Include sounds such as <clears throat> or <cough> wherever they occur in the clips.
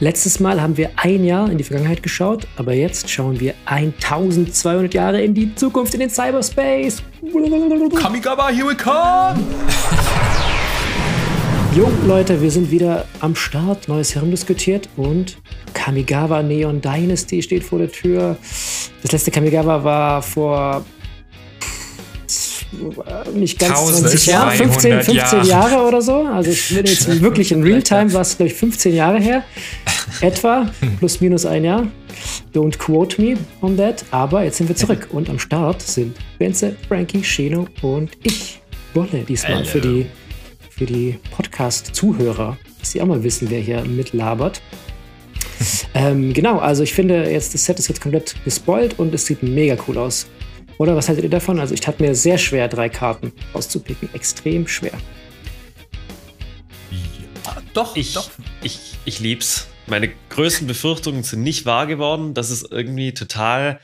Letztes Mal haben wir ein Jahr in die Vergangenheit geschaut, aber jetzt schauen wir 1200 Jahre in die Zukunft, in den Cyberspace. Kamigawa, here we come! Jo, Leute, wir sind wieder am Start. Neues herumdiskutiert und Kamigawa Neon Dynasty steht vor der Tür. Das letzte Kamigawa war vor nicht ganz 20 Jahre, 15, 15 Jahre oder so. Also ich bin jetzt <laughs> wirklich in Realtime, war es glaube ich 15 Jahre her. Etwa, plus minus ein Jahr. Don't quote me on that. Aber jetzt sind wir zurück und am Start sind Benze, Frankie, Shino und ich. Wolle diesmal für die, für die Podcast-Zuhörer, dass sie auch mal wissen, wer hier mitlabert. <laughs> ähm, genau, also ich finde jetzt, das Set ist jetzt komplett gespoilt und es sieht mega cool aus. Oder was haltet ihr davon? Also ich tat mir sehr schwer, drei Karten auszupicken. Extrem schwer. Ja, doch, ich, doch. Ich, ich lieb's. Meine größten Befürchtungen sind nicht wahr geworden, dass es irgendwie total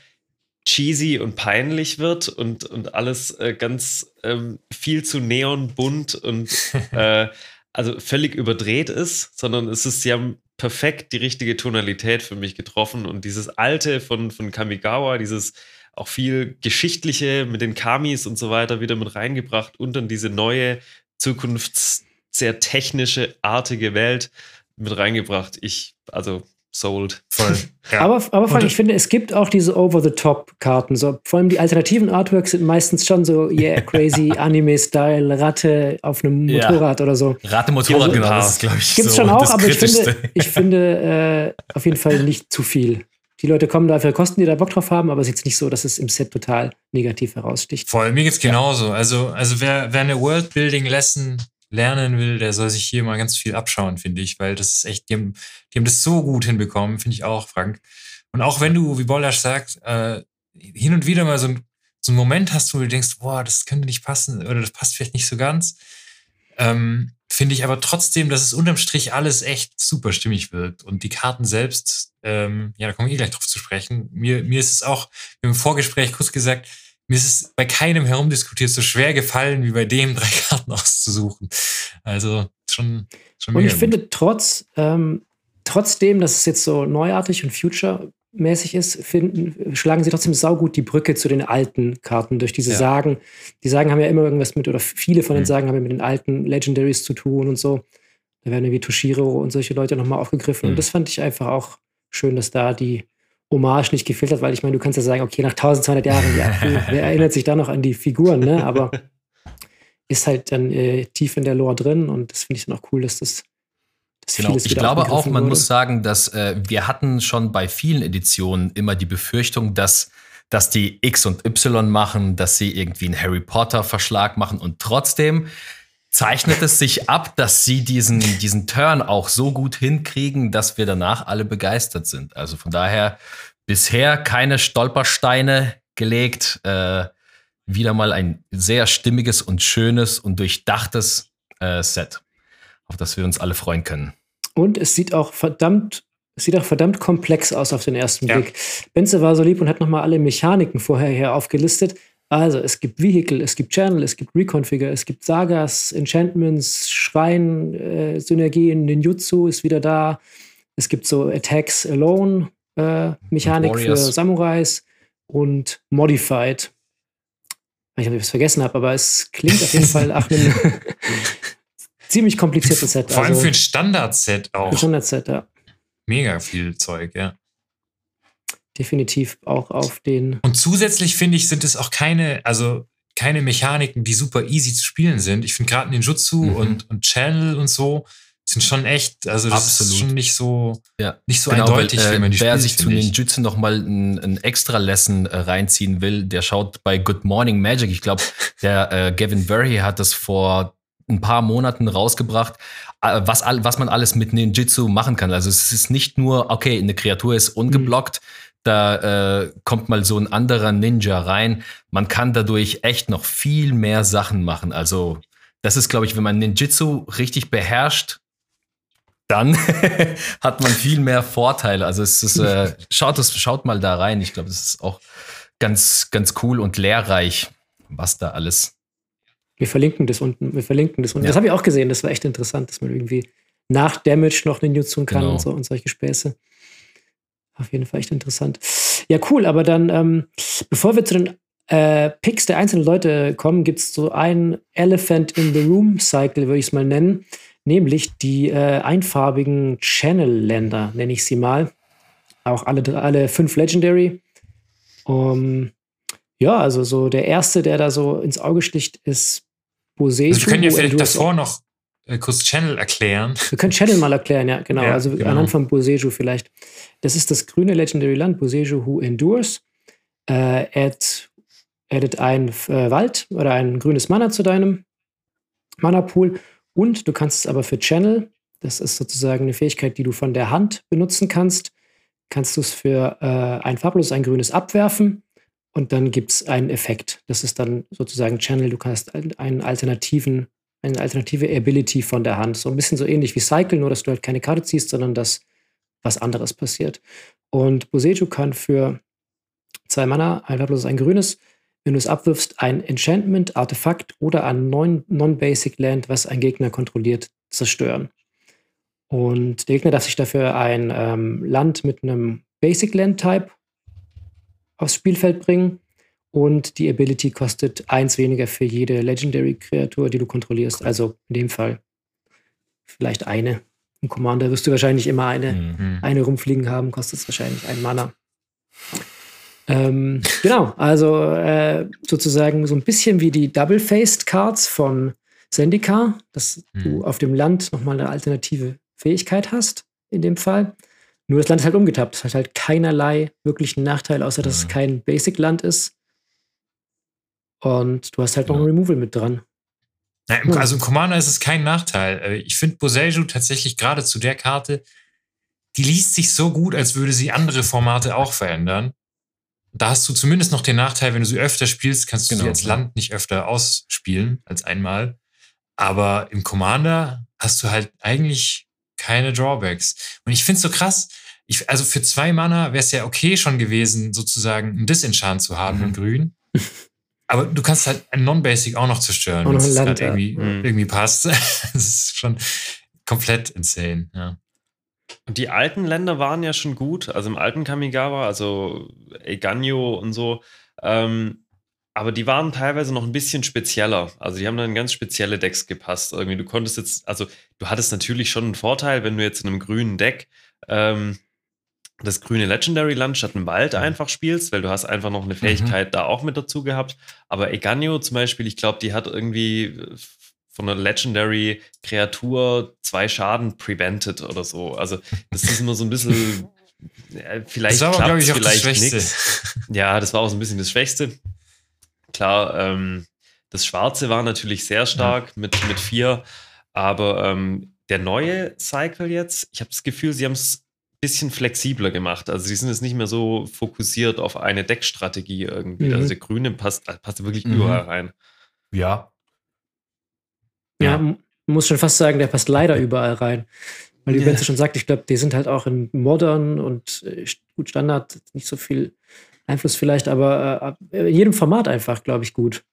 cheesy und peinlich wird und, und alles äh, ganz ähm, viel zu neonbunt und <laughs> äh, also völlig überdreht ist, sondern es ist, sie haben perfekt die richtige Tonalität für mich getroffen und dieses alte von, von Kamigawa, dieses auch viel Geschichtliche mit den Kamis und so weiter wieder mit reingebracht und dann diese neue, zukunfts-, sehr technische, artige Welt mit reingebracht. Ich, also sold. Voll. <laughs> Ja. Aber, aber vor allem, ich finde, es gibt auch diese Over-the-Top-Karten. So, vor allem die alternativen Artworks sind meistens schon so, yeah, <laughs> crazy Anime-Style, Ratte auf einem Motorrad ja. oder so. Ratte Motorrad, also, genau, das ist, glaube ich. Gibt es so schon auch, aber ich finde, ich finde <laughs> äh, auf jeden Fall nicht zu viel die Leute kommen dafür Kosten, die da Bock drauf haben, aber es ist jetzt nicht so, dass es im Set total negativ heraussticht. Voll, mir geht's genauso. Ja. Also, also wer, wer eine Worldbuilding-Lesson lernen will, der soll sich hier mal ganz viel abschauen, finde ich, weil das ist echt, die haben, die haben das so gut hinbekommen, finde ich auch, Frank. Und auch wenn du, wie Bollasch sagt, äh, hin und wieder mal so, ein, so einen Moment hast, wo du denkst, boah, das könnte nicht passen oder das passt vielleicht nicht so ganz, ähm, finde ich aber trotzdem, dass es unterm Strich alles echt super stimmig wirkt. Und die Karten selbst, ähm, ja, da komme ich eh gleich drauf zu sprechen. Mir, mir ist es auch im Vorgespräch kurz gesagt, mir ist es bei keinem herumdiskutiert so schwer gefallen, wie bei dem drei Karten <laughs> auszusuchen. Also schon, schon Und ich gut. finde trotz, ähm, trotzdem, dass es jetzt so neuartig und future mäßig ist, finden, schlagen sie trotzdem saugut die Brücke zu den alten Karten durch diese ja. Sagen. Die Sagen haben ja immer irgendwas mit, oder viele von den mhm. Sagen haben ja mit den alten Legendaries zu tun und so. Da werden irgendwie Toshiro und solche Leute nochmal aufgegriffen. Mhm. Und das fand ich einfach auch schön, dass da die Hommage nicht gefehlt hat, weil ich meine, du kannst ja sagen, okay, nach 1200 Jahren, ja, <laughs> wer erinnert sich da noch an die Figuren, ne? Aber <laughs> ist halt dann äh, tief in der Lore drin und das finde ich dann auch cool, dass das Genau. Ich glaube auch, man wurde. muss sagen, dass äh, wir hatten schon bei vielen Editionen immer die Befürchtung, dass dass die X und Y machen, dass sie irgendwie einen Harry Potter Verschlag machen und trotzdem zeichnet es sich ab, dass sie diesen, diesen Turn auch so gut hinkriegen, dass wir danach alle begeistert sind. Also von daher bisher keine Stolpersteine gelegt. Äh, wieder mal ein sehr stimmiges und schönes und durchdachtes äh, Set auf das wir uns alle freuen können. Und es sieht auch verdammt, es sieht auch verdammt komplex aus auf den ersten ja. Blick. Benze war so lieb und hat nochmal alle Mechaniken vorher hier aufgelistet. Also es gibt Vehicle, es gibt Channel, es gibt Reconfigure, es gibt Sagas, Enchantments, Schrein, äh, Synergien, Ninjutsu ist wieder da. Es gibt so Attacks Alone, äh, Mechanik für Samurais und Modified. Ich weiß nicht, ob ich was vergessen habe, aber es klingt auf jeden <laughs> Fall nach einem <laughs> ziemlich kompliziertes Set. Vor allem also, für ein Standard-Set auch. Ein Standard-Set, ja. Mega viel Zeug, ja. Definitiv auch auf den. Und zusätzlich finde ich, sind es auch keine, also keine Mechaniken, die super easy zu spielen sind. Ich finde gerade Ninjutsu mhm. und, und Channel und so sind schon echt, also das Absolut. ist schon nicht so, ja. nicht so genau, eindeutig, weil, äh, wenn man die Wer spielt, sich zu Ninjutsu noch mal ein, ein extra Lesson äh, reinziehen will, der schaut bei Good Morning Magic. Ich glaube, der äh, Gavin Verhey hat das vor ein paar Monaten rausgebracht, äh, was, was man alles mit Ninjitsu machen kann. Also es ist nicht nur, okay, eine Kreatur ist ungeblockt, mhm. da äh, kommt mal so ein anderer Ninja rein. Man kann dadurch echt noch viel mehr Sachen machen. Also das ist, glaube ich, wenn man Ninjitsu richtig beherrscht, dann <laughs> hat man viel mehr Vorteile. Also es ist, äh, <laughs> schaut, es, schaut mal da rein. Ich glaube, das ist auch ganz, ganz cool und lehrreich, was da alles wir verlinken das unten, wir verlinken das unten. Ja. Das habe ich auch gesehen, das war echt interessant, dass man irgendwie nach Damage noch eine nutzen kann genau. und, so, und solche Späße. Auf jeden Fall echt interessant. Ja, cool, aber dann, ähm, bevor wir zu den äh, Picks der einzelnen Leute kommen, gibt es so ein Elephant in the Room Cycle, würde ich es mal nennen, nämlich die äh, einfarbigen Channel-Länder, nenne ich sie mal. Auch alle, alle fünf Legendary. Um, ja, also so der erste, der da so ins Auge sticht, ist Boseju. Also wir können ja vielleicht davor noch äh, kurz Channel erklären. Wir können Channel mal erklären, ja, genau. Ja, also genau. anhand von Boseju vielleicht. Das ist das grüne Legendary Land, Boseju Who Endures. Äh, add, addet ein äh, Wald oder ein grünes Mana zu deinem Mana-Pool. Und du kannst es aber für Channel, das ist sozusagen eine Fähigkeit, die du von der Hand benutzen kannst, kannst du es für äh, ein farbloses, ein grünes abwerfen und dann gibt es einen Effekt. Das ist dann sozusagen Channel. Du kannst einen alternativen, eine alternative Ability von der Hand. So ein bisschen so ähnlich wie Cycle, nur dass du halt keine Karte ziehst, sondern dass was anderes passiert. Und Boseju kann für zwei Mana, ein farbloses, ein grünes, wenn du es abwirfst, ein Enchantment, Artefakt oder ein Non-Basic Land, was ein Gegner kontrolliert, zerstören. Und der Gegner darf sich dafür ein ähm, Land mit einem Basic Land Type aufs Spielfeld bringen. Und die Ability kostet eins weniger für jede Legendary-Kreatur, die du kontrollierst. Also in dem Fall vielleicht eine. Im Commander wirst du wahrscheinlich immer eine, mhm. eine rumfliegen haben, kostet es wahrscheinlich ein Mana. Ähm, genau, also äh, sozusagen so ein bisschen wie die Double-Faced Cards von Zendikar, dass mhm. du auf dem Land nochmal eine alternative Fähigkeit hast, in dem Fall. Nur das Land ist halt umgetappt. Es hat halt keinerlei wirklichen Nachteil, außer dass mhm. es kein Basic-Land ist. Und du hast halt noch ja. ein Removal mit dran. Ja, im, also im Commander ist es kein Nachteil. Äh, ich finde Boseju tatsächlich gerade zu der Karte, die liest sich so gut, als würde sie andere Formate auch verändern. Da hast du zumindest noch den Nachteil, wenn du sie öfter spielst, kannst du genau. sie als Land nicht öfter ausspielen als einmal. Aber im Commander hast du halt eigentlich keine Drawbacks. Und ich finde es so krass. Ich, also für zwei Mana wäre es ja okay schon gewesen, sozusagen ein Disenchant zu haben mhm. in Grün. <laughs> Aber du kannst halt ein Non-Basic auch noch zerstören, wenn es gerade irgendwie, mhm. irgendwie passt. <laughs> das ist schon komplett insane, ja. Und die alten Länder waren ja schon gut. Also im alten Kamigawa, also Eganyo und so. Ähm, aber die waren teilweise noch ein bisschen spezieller. Also die haben dann ganz spezielle Decks gepasst. Irgendwie, du konntest jetzt, also du hattest natürlich schon einen Vorteil, wenn du jetzt in einem grünen Deck ähm, das grüne Legendary Land statt einem Wald mhm. einfach spielst, weil du hast einfach noch eine Fähigkeit mhm. da auch mit dazu gehabt. Aber Eganio zum Beispiel, ich glaube, die hat irgendwie von einer Legendary Kreatur zwei Schaden prevented oder so. Also das ist immer so ein bisschen, <laughs> äh, vielleicht das war, ich, vielleicht nichts. Ja, das war auch so ein bisschen das Schwächste. Klar, ähm, das Schwarze war natürlich sehr stark ja. mit, mit vier, aber ähm, der neue Cycle jetzt, ich habe das Gefühl, sie haben es ein bisschen flexibler gemacht. Also sie sind jetzt nicht mehr so fokussiert auf eine Deckstrategie irgendwie. Mhm. Also der Grüne passt, passt wirklich mhm. überall rein. Ja. Ja, ja muss schon fast sagen, der passt leider überall rein. Weil, wie ja. Benze schon sagt, ich glaube, die sind halt auch in Modern und äh, gut Standard nicht so viel Einfluss vielleicht, aber äh, in jedem Format einfach, glaube ich, gut.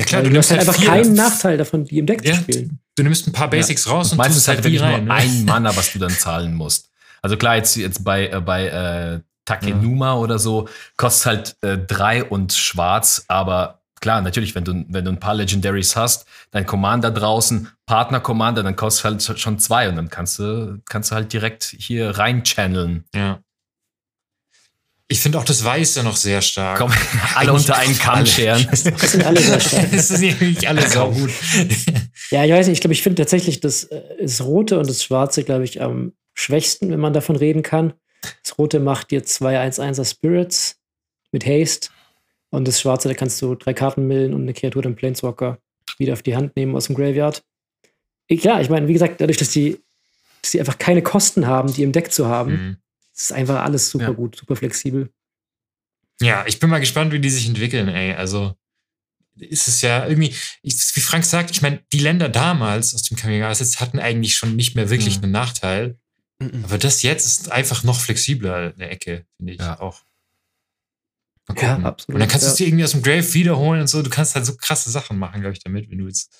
Ja klar, du, du nimmst halt einfach keinen Nachteil davon, die im Deck ja, zu spielen. Du nimmst ein paar Basics ja. raus und meistens halt wirklich rein, nur ne? ein Mana, <laughs> was du dann zahlen musst. Also klar, jetzt, jetzt bei, äh, bei äh, Takenuma ja. oder so kostet halt äh, drei und schwarz, aber klar, natürlich, wenn du, wenn du ein paar Legendaries hast, dein Commander draußen, Partner-Commander, dann kostet halt schon zwei und dann kannst du, kannst du halt direkt hier rein channeln. Ja. Ich finde auch das Weiße noch sehr stark. Komm, alle unter einen Kamm scheren. Das sind alle sehr stark. <laughs> das ist nämlich alle so gut. Ja, ich weiß nicht, ich glaube, ich finde tatsächlich das, äh, das Rote und das Schwarze, glaube ich, am schwächsten, wenn man davon reden kann. Das Rote macht dir zwei 1-1er Spirits mit Haste. Und das Schwarze, da kannst du drei Karten millen und eine Kreatur, den Planeswalker, wieder auf die Hand nehmen aus dem Graveyard. Ja, ich meine, wie gesagt, dadurch, dass die, dass die einfach keine Kosten haben, die im Deck zu haben, mhm es ist einfach alles super ja. gut, super flexibel. Ja, ich bin mal gespannt, wie die sich entwickeln, ey. Also ist es ja irgendwie, ich, wie Frank sagt, ich meine, die Länder damals aus dem Kamigawa-Sitz hatten eigentlich schon nicht mehr wirklich mhm. einen Nachteil. Mhm. Aber das jetzt ist einfach noch flexibler eine Ecke, finde ich ja. auch. Ja, absolut. Und dann kannst du es dir irgendwie aus dem Grave wiederholen und so. Du kannst halt so krasse Sachen machen, glaube ich, damit, wenn du jetzt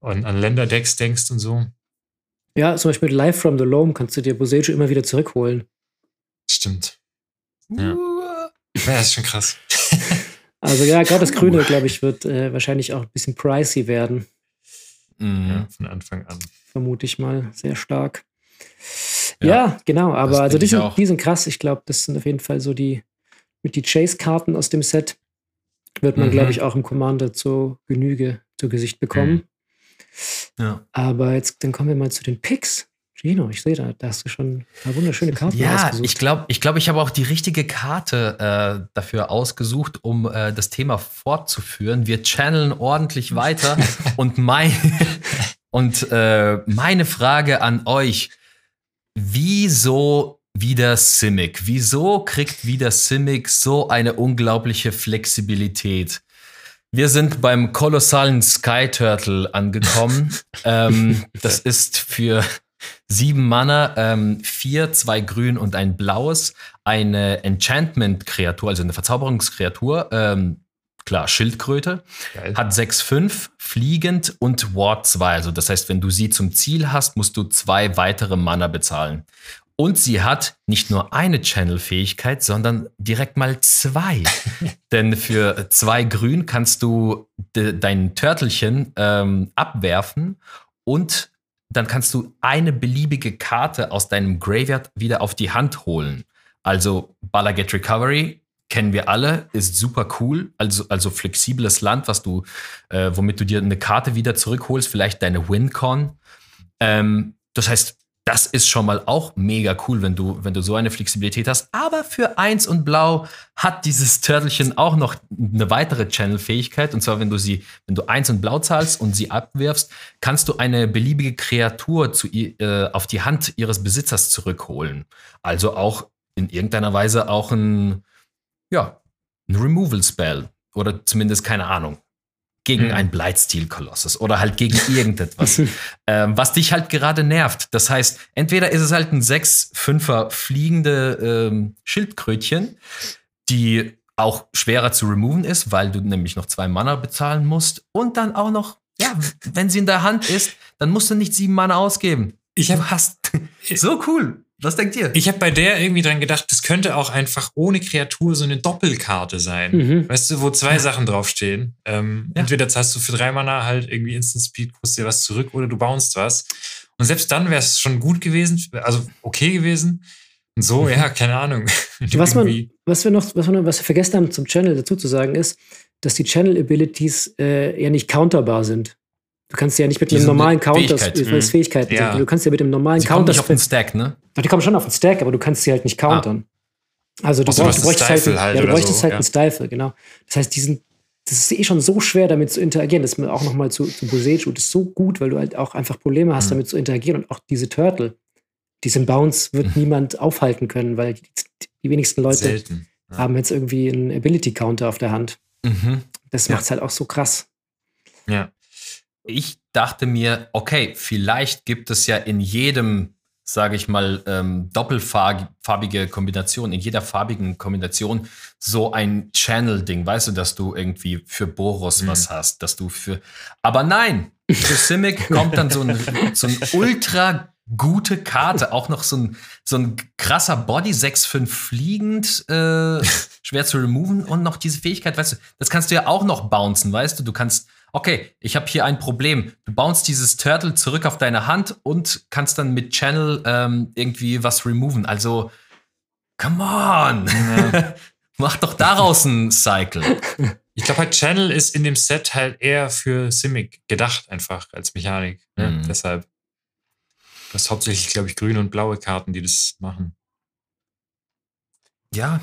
an, an Länderdecks denkst und so. Ja, zum Beispiel mit Live from the Loam kannst du dir Bosejo immer wieder zurückholen. Stimmt. Ja. ja, ist schon krass. <laughs> Also ja, gerade das Grüne, glaube ich, wird äh, wahrscheinlich auch ein bisschen pricey werden. Mhm. Ja, von Anfang an. Vermute ich mal sehr stark. Ja, ja genau, aber also die sind, die sind krass. Ich glaube, das sind auf jeden Fall so die mit die Chase-Karten aus dem Set. Wird man, mhm. glaube ich, auch im Commander zur Genüge zu Gesicht bekommen. Mhm. Ja. Aber jetzt, dann kommen wir mal zu den Picks. Gino, ich sehe da, da hast du schon eine wunderschöne Karte ja, ausgesucht. ich glaube, ich, glaub, ich habe auch die richtige Karte äh, dafür ausgesucht, um äh, das Thema fortzuführen. Wir channeln ordentlich weiter <laughs> und, mein, und äh, meine Frage an euch, wieso wieder Simic? Wieso kriegt wieder Simic so eine unglaubliche Flexibilität? Wir sind beim kolossalen Sky Turtle angekommen. <laughs> ähm, das ist für Sieben Mana, ähm, vier, zwei grün und ein blaues. Eine Enchantment-Kreatur, also eine Verzauberungskreatur. Ähm, klar, Schildkröte. Geil. Hat 6-5, fliegend und Ward 2. Also das heißt, wenn du sie zum Ziel hast, musst du zwei weitere Mana bezahlen. Und sie hat nicht nur eine Channel-Fähigkeit, sondern direkt mal zwei. <laughs> Denn für zwei Grün kannst du de dein Törtelchen ähm, abwerfen und dann kannst du eine beliebige Karte aus deinem Graveyard wieder auf die Hand holen. Also Balaget Recovery kennen wir alle, ist super cool. Also, also flexibles Land, was du, äh, womit du dir eine Karte wieder zurückholst, vielleicht deine WinCon. Ähm, das heißt, das ist schon mal auch mega cool, wenn du, wenn du so eine Flexibilität hast. Aber für Eins und Blau hat dieses Törtelchen auch noch eine weitere Channel-Fähigkeit. Und zwar, wenn du sie, wenn du Eins und Blau zahlst und sie abwirfst, kannst du eine beliebige Kreatur zu, äh, auf die Hand ihres Besitzers zurückholen. Also auch in irgendeiner Weise auch ein, ja, ein Removal-Spell. Oder zumindest keine Ahnung gegen mhm. ein Blightsteel-Kolossus oder halt gegen irgendetwas, <laughs> ähm, was dich halt gerade nervt. Das heißt, entweder ist es halt ein 6-5er fliegende ähm, Schildkrötchen, die auch schwerer zu removen ist, weil du nämlich noch zwei Mana bezahlen musst und dann auch noch, ja, wenn sie in der Hand ist, dann musst du nicht sieben Mana ausgeben. Ich hab, hast <laughs> so cool. Was denkt ihr? Ich habe bei der irgendwie dran gedacht, das könnte auch einfach ohne Kreatur so eine Doppelkarte sein. Mhm. Weißt du, wo zwei ja. Sachen draufstehen. Ähm, ja. Entweder zahlst du für drei Mana halt irgendwie Instant Speed, kriegst dir was zurück oder du bounst was. Und selbst dann wäre es schon gut gewesen, also okay gewesen. Und so, ja, <laughs> keine Ahnung. was, man, was wir noch, was wir, was wir vergessen haben zum Channel dazu zu sagen, ist, dass die Channel Abilities äh, ja nicht counterbar sind. Du kannst ja nicht mit einem normalen Counter, Fähigkeit. Mhm. Fähigkeiten ja. Du kannst ja mit dem normalen sie Counter. Nicht auf den Stack, ne? Doch, die kommen schon auf den Stack, aber du kannst sie halt nicht countern. Ah. Also du, also brauchst, du bräuchtest halt, halt, ja, du bräuchtest so, halt ja. einen Stifle, genau. Das heißt, diesen, das ist eh schon so schwer, damit zu interagieren. Das ist auch nochmal zu, zu Boseju. Das ist so gut, weil du halt auch einfach Probleme hast, mhm. damit zu interagieren. Und auch diese Turtle, diesen Bounce wird mhm. niemand aufhalten können, weil die, die wenigsten Leute ja. haben jetzt irgendwie einen Ability-Counter auf der Hand. Mhm. Das macht es halt auch so krass. Ja ich dachte mir, okay, vielleicht gibt es ja in jedem, sage ich mal, ähm, doppelfarbige Kombination, in jeder farbigen Kombination so ein Channel-Ding, weißt du, dass du irgendwie für Boros mhm. was hast, dass du für. Aber nein, für Simic <laughs> kommt dann so ein, so ein ultra gute Karte, auch noch so ein, so ein krasser Body 6-5 fliegend, äh, schwer zu removen und noch diese Fähigkeit, weißt du, das kannst du ja auch noch bouncen, weißt du, du kannst okay, ich habe hier ein Problem. Du bounce dieses Turtle zurück auf deine Hand und kannst dann mit Channel ähm, irgendwie was removen. Also, come on! Ja. <laughs> Mach doch daraus ein Cycle. <laughs> Ich glaube halt, Channel ist in dem Set halt eher für Simic gedacht, einfach als Mechanik. Ne? Mhm. Deshalb. Das ist hauptsächlich, glaube ich, grüne und blaue Karten, die das machen. Ja,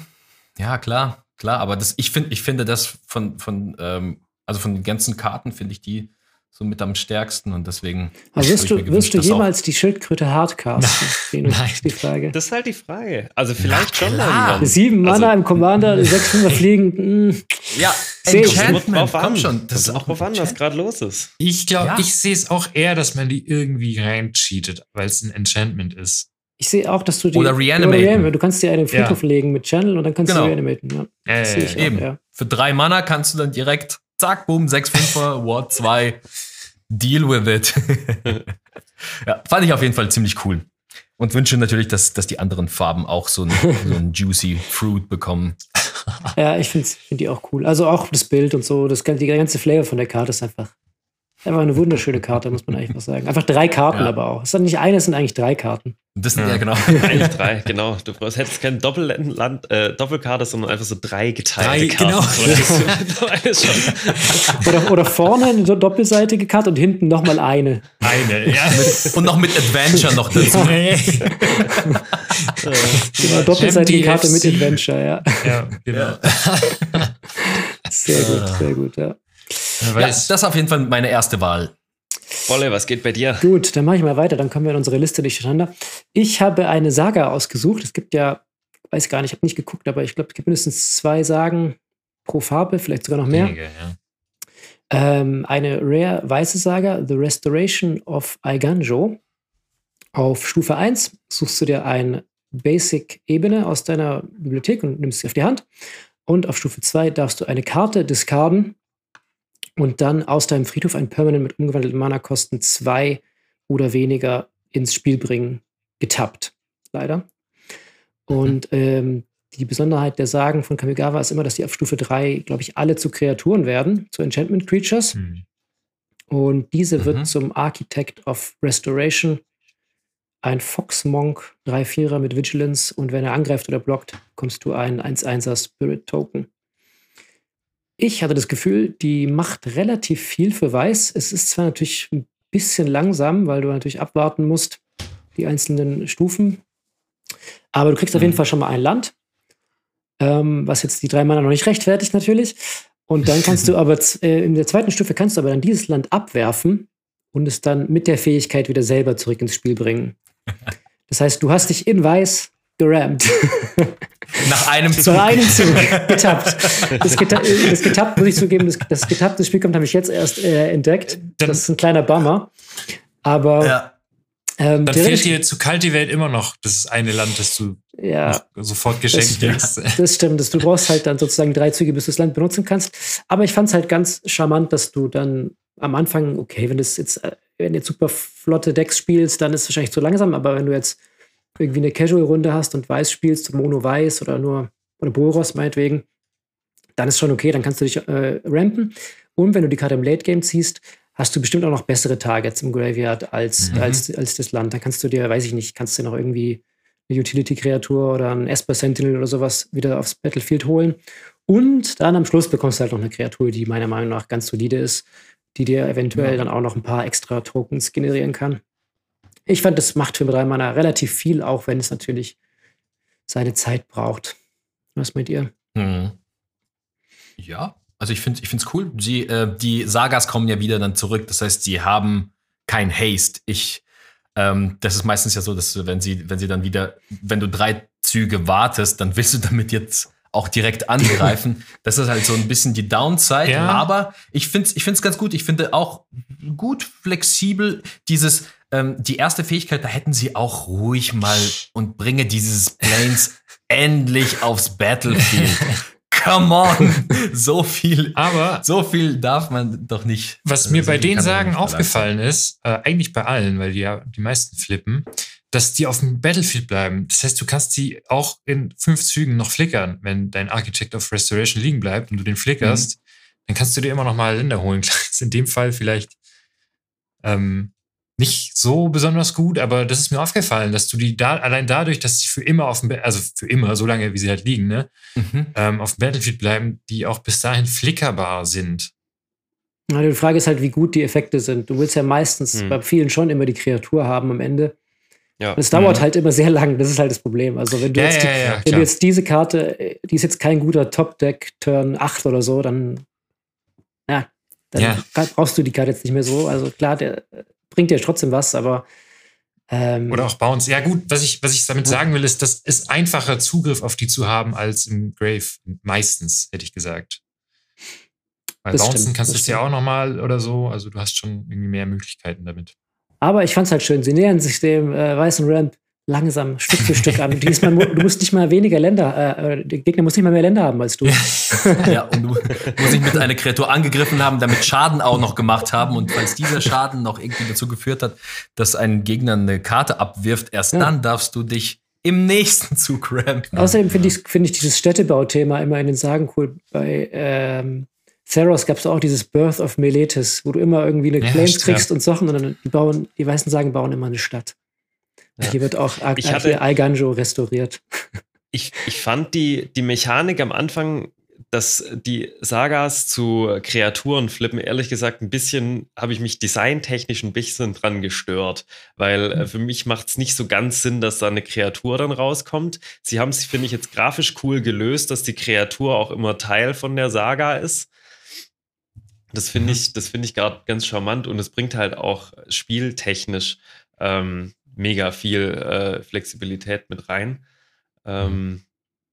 ja, klar, klar. Aber das, ich, find, ich finde das von, von ähm, also von den ganzen Karten finde ich die so mit am stärksten und deswegen. Aber wirst du, gewünscht, wirst du jemals die Schildkröte hardcasten? <laughs> Nein, Nein. Die Frage. Das ist halt die Frage. Also vielleicht schon mal. Sieben Mana also, im Commander, sechs Fünfer <laughs> fliegen. Mh. Ja, Enchantment, komm schon. Das, ist auch drauf an, was gerade los ist. Ich glaube, ja. ich sehe es auch eher, dass man die irgendwie reincheatet, weil es ein Enchantment ist. Ich sehe auch, dass du die. Oder reanimaten. Du kannst dir einen Friedhof ja. legen mit Channel und dann kannst genau. du reanimaten. Ja, äh, ich eben. Auch, ja. Für drei Mana kannst du dann direkt zack, boom, 6-5er, <laughs> Ward 2, deal with it. <laughs> Ja, fand ich auf jeden Fall ziemlich cool. Und wünsche natürlich, dass, dass die anderen Farben auch so ein, <laughs> so ein juicy Fruit bekommen. Ja, ich finde find die auch cool. Also auch das Bild und so, das, die ganze Flavor von der Karte ist einfach Einfach eine wunderschöne Karte, muss man eigentlich mal sagen. Einfach drei Karten ja. aber auch. Es ist nicht eine, es sind eigentlich drei Karten. Das sind ja, ja genau. <laughs> eigentlich drei, genau. Du hättest keine Doppelland, äh, Doppelkarte, sondern einfach so drei geteilte drei, Karten. Genau. <laughs> oder, oder vorne eine doppelseitige Karte und hinten nochmal eine. Eine, ja. <laughs> und noch mit Adventure noch dazu. genau, doppelseitige Karte mit Adventure, ja. Ja, genau. Sehr gut, sehr gut, ja. Ja, das ist auf jeden Fall meine erste Wahl. Wolle, was geht bei dir? Gut, dann mache ich mal weiter, dann kommen wir in unsere Liste nicht durcheinander. Ich habe eine Saga ausgesucht. Es gibt ja, weiß gar nicht, ich habe nicht geguckt, aber ich glaube, es gibt mindestens zwei Sagen pro Farbe, vielleicht sogar noch mehr. Wenige, ja. ähm, eine Rare weiße Saga, The Restoration of Aiganjo. Auf Stufe 1 suchst du dir eine Basic-Ebene aus deiner Bibliothek und nimmst sie auf die Hand. Und auf Stufe 2 darfst du eine Karte discarden und dann aus deinem Friedhof ein Permanent mit umgewandelten Mana-Kosten zwei oder weniger ins Spiel bringen, getappt. Leider. Und mhm. ähm, die Besonderheit der Sagen von Kamigawa ist immer, dass die auf Stufe 3, glaube ich, alle zu Kreaturen werden, zu Enchantment Creatures. Mhm. Und diese mhm. wird zum Architect of Restoration. Ein Fox Monk, 3-4er mit Vigilance und wenn er angreift oder blockt, kommst du einen 1-1er Spirit Token. Ich hatte das Gefühl, die macht relativ viel für Weiß. Es ist zwar natürlich ein bisschen langsam, weil du natürlich abwarten musst, die einzelnen Stufen. Aber du kriegst mhm. auf jeden mhm. Fall schon mal ein Land, ähm, was jetzt die drei Mana noch nicht rechtfertigt natürlich. Und dann kannst du <laughs> aber äh, in der zweiten Stufe kannst du aber dann dieses Land abwerfen und es dann mit der Fähigkeit wieder selber zurück ins Spiel bringen. <laughs> Das heißt, du hast dich in Weiß gerammt. Nach einem Zug. Nach einem Zug. <laughs> Getappt. Das, geta das getappt, muss ich zugeben, das, das getappte Spiel kommt, habe ich jetzt erst äh, entdeckt. Dann, das ist ein kleiner Bummer. Aber. Ja. Ähm, Dann fehlt dir zu Cultivate immer noch das eine Land, das du ja, sofort geschenkt kriegst. Das stimmt. Das, du brauchst halt dann sozusagen drei Züge, bis du das Land benutzen kannst. Aber ich fand es halt ganz charmant, dass du dann am Anfang, okay, wenn du jetzt, äh, wenn du jetzt super flotte Decks spielst, dann ist es wahrscheinlich zu langsam, aber wenn du jetzt irgendwie eine Casual-Runde hast und Weiß spielst, Mono-Weiß oder nur oder Boros meinetwegen, dann ist schon okay, dann kannst du dich äh, rampen. Und wenn du die Karte im Late-Game ziehst, hast du bestimmt auch noch bessere Targets im Graveyard als, mhm. als, als das Land. Dann kannst du dir, weiß ich nicht, kannst du dir noch irgendwie eine Utility-Kreatur oder ein Esper Sentinel oder sowas wieder aufs Battlefield holen. Und dann am Schluss bekommst du halt noch eine Kreatur, die meiner Meinung nach ganz solide ist, die dir eventuell ja. dann auch noch ein paar extra Tokens generieren kann ich fand, das macht für drei Mana relativ viel, auch wenn es natürlich seine Zeit braucht. Was meint ihr? Mhm. Ja, also ich finde es cool. Sie, äh, die Sagas kommen ja wieder dann zurück. Das heißt, sie haben kein Haste. Ich, ähm, das ist meistens ja so, dass wenn sie, wenn sie dann wieder, wenn du drei Züge wartest, dann willst du damit jetzt auch direkt angreifen. <laughs> das ist halt so ein bisschen die Downside. Ja. Aber ich finde es ich find's ganz gut. Ich finde auch gut flexibel dieses, ähm, die erste Fähigkeit, da hätten sie auch ruhig mal und bringe dieses Planes <laughs> endlich aufs Battlefield. <laughs> Come on! So viel, aber so viel darf man doch nicht. Was mir bei den Sagen aufgefallen ist, äh, eigentlich bei allen, weil die ja die meisten flippen, dass die auf dem Battlefield bleiben. Das heißt, du kannst die auch in fünf Zügen noch flickern, wenn dein Architect of Restoration liegen bleibt und du den flickerst, mhm. dann kannst du dir immer noch mal Länder holen. <laughs> In dem Fall vielleicht ähm, nicht so besonders gut, aber das ist mir aufgefallen, dass du die da, allein dadurch, dass sie für immer auf dem, also für immer, so lange wie sie halt liegen, ne, mhm. ähm, auf dem Battlefield bleiben, die auch bis dahin flickerbar sind. Ja, die Frage ist halt, wie gut die Effekte sind. Du willst ja meistens mhm. bei vielen schon immer die Kreatur haben am Ende. Ja. Und es dauert mhm. halt immer sehr lang, das ist halt das Problem. Also wenn du, ja, jetzt, ja, wenn du jetzt diese Karte, die ist jetzt kein guter Top-Deck, Turn 8 oder so, dann, ja, dann brauchst du die Karte jetzt nicht mehr so. Also klar, der bringt dir trotzdem was, aber. Ähm, Oder auch Bounce. Ja, gut, was ich, was ich damit sagen will, ist, dass es einfacher Zugriff auf die zu haben als im Grave. Meistens, hätte ich gesagt. Weil das Bouncen stimmt, kannst du es ja auch nochmal oder so. Also du hast schon irgendwie mehr Möglichkeiten damit. Aber ich fand es halt schön. Sie nähern sich dem äh, weißen Ramp langsam Stück für Stück an. Du, mal, du musst nicht mal weniger Länder, äh, der Gegner muss nicht mal mehr Länder haben als du. <laughs> ja, und du musst nicht mit einer Kreatur angegriffen haben, damit Schaden auch noch gemacht haben. Und falls dieser Schaden noch irgendwie dazu geführt hat, dass ein Gegner eine Karte abwirft, erst ja. dann darfst du dich im nächsten Zug rampen. Außerdem finde ich, find ich dieses Städtebauthema immer in den Sagen cool. Bei ähm, Theros gab es auch dieses Birth of Meletis, wo du immer irgendwie eine ja, Claims kriegst und Sachen und dann die bauen, die weißen Sagen bauen immer eine Stadt. Ja. Hier wird auch Ar ich hatte, Aiganjo restauriert. <laughs> Ich, ich fand die, die Mechanik am Anfang, dass die Sagas zu Kreaturen flippen, ehrlich gesagt, ein bisschen habe ich mich designtechnisch ein bisschen dran gestört, weil äh, für mich macht es nicht so ganz Sinn, dass da eine Kreatur dann rauskommt. Sie haben es, finde ich, jetzt grafisch cool gelöst, dass die Kreatur auch immer Teil von der Saga ist. Das finde mhm. ich, das finde ich gerade ganz charmant und es bringt halt auch spieltechnisch ähm, mega viel äh, Flexibilität mit rein. Ähm, mhm.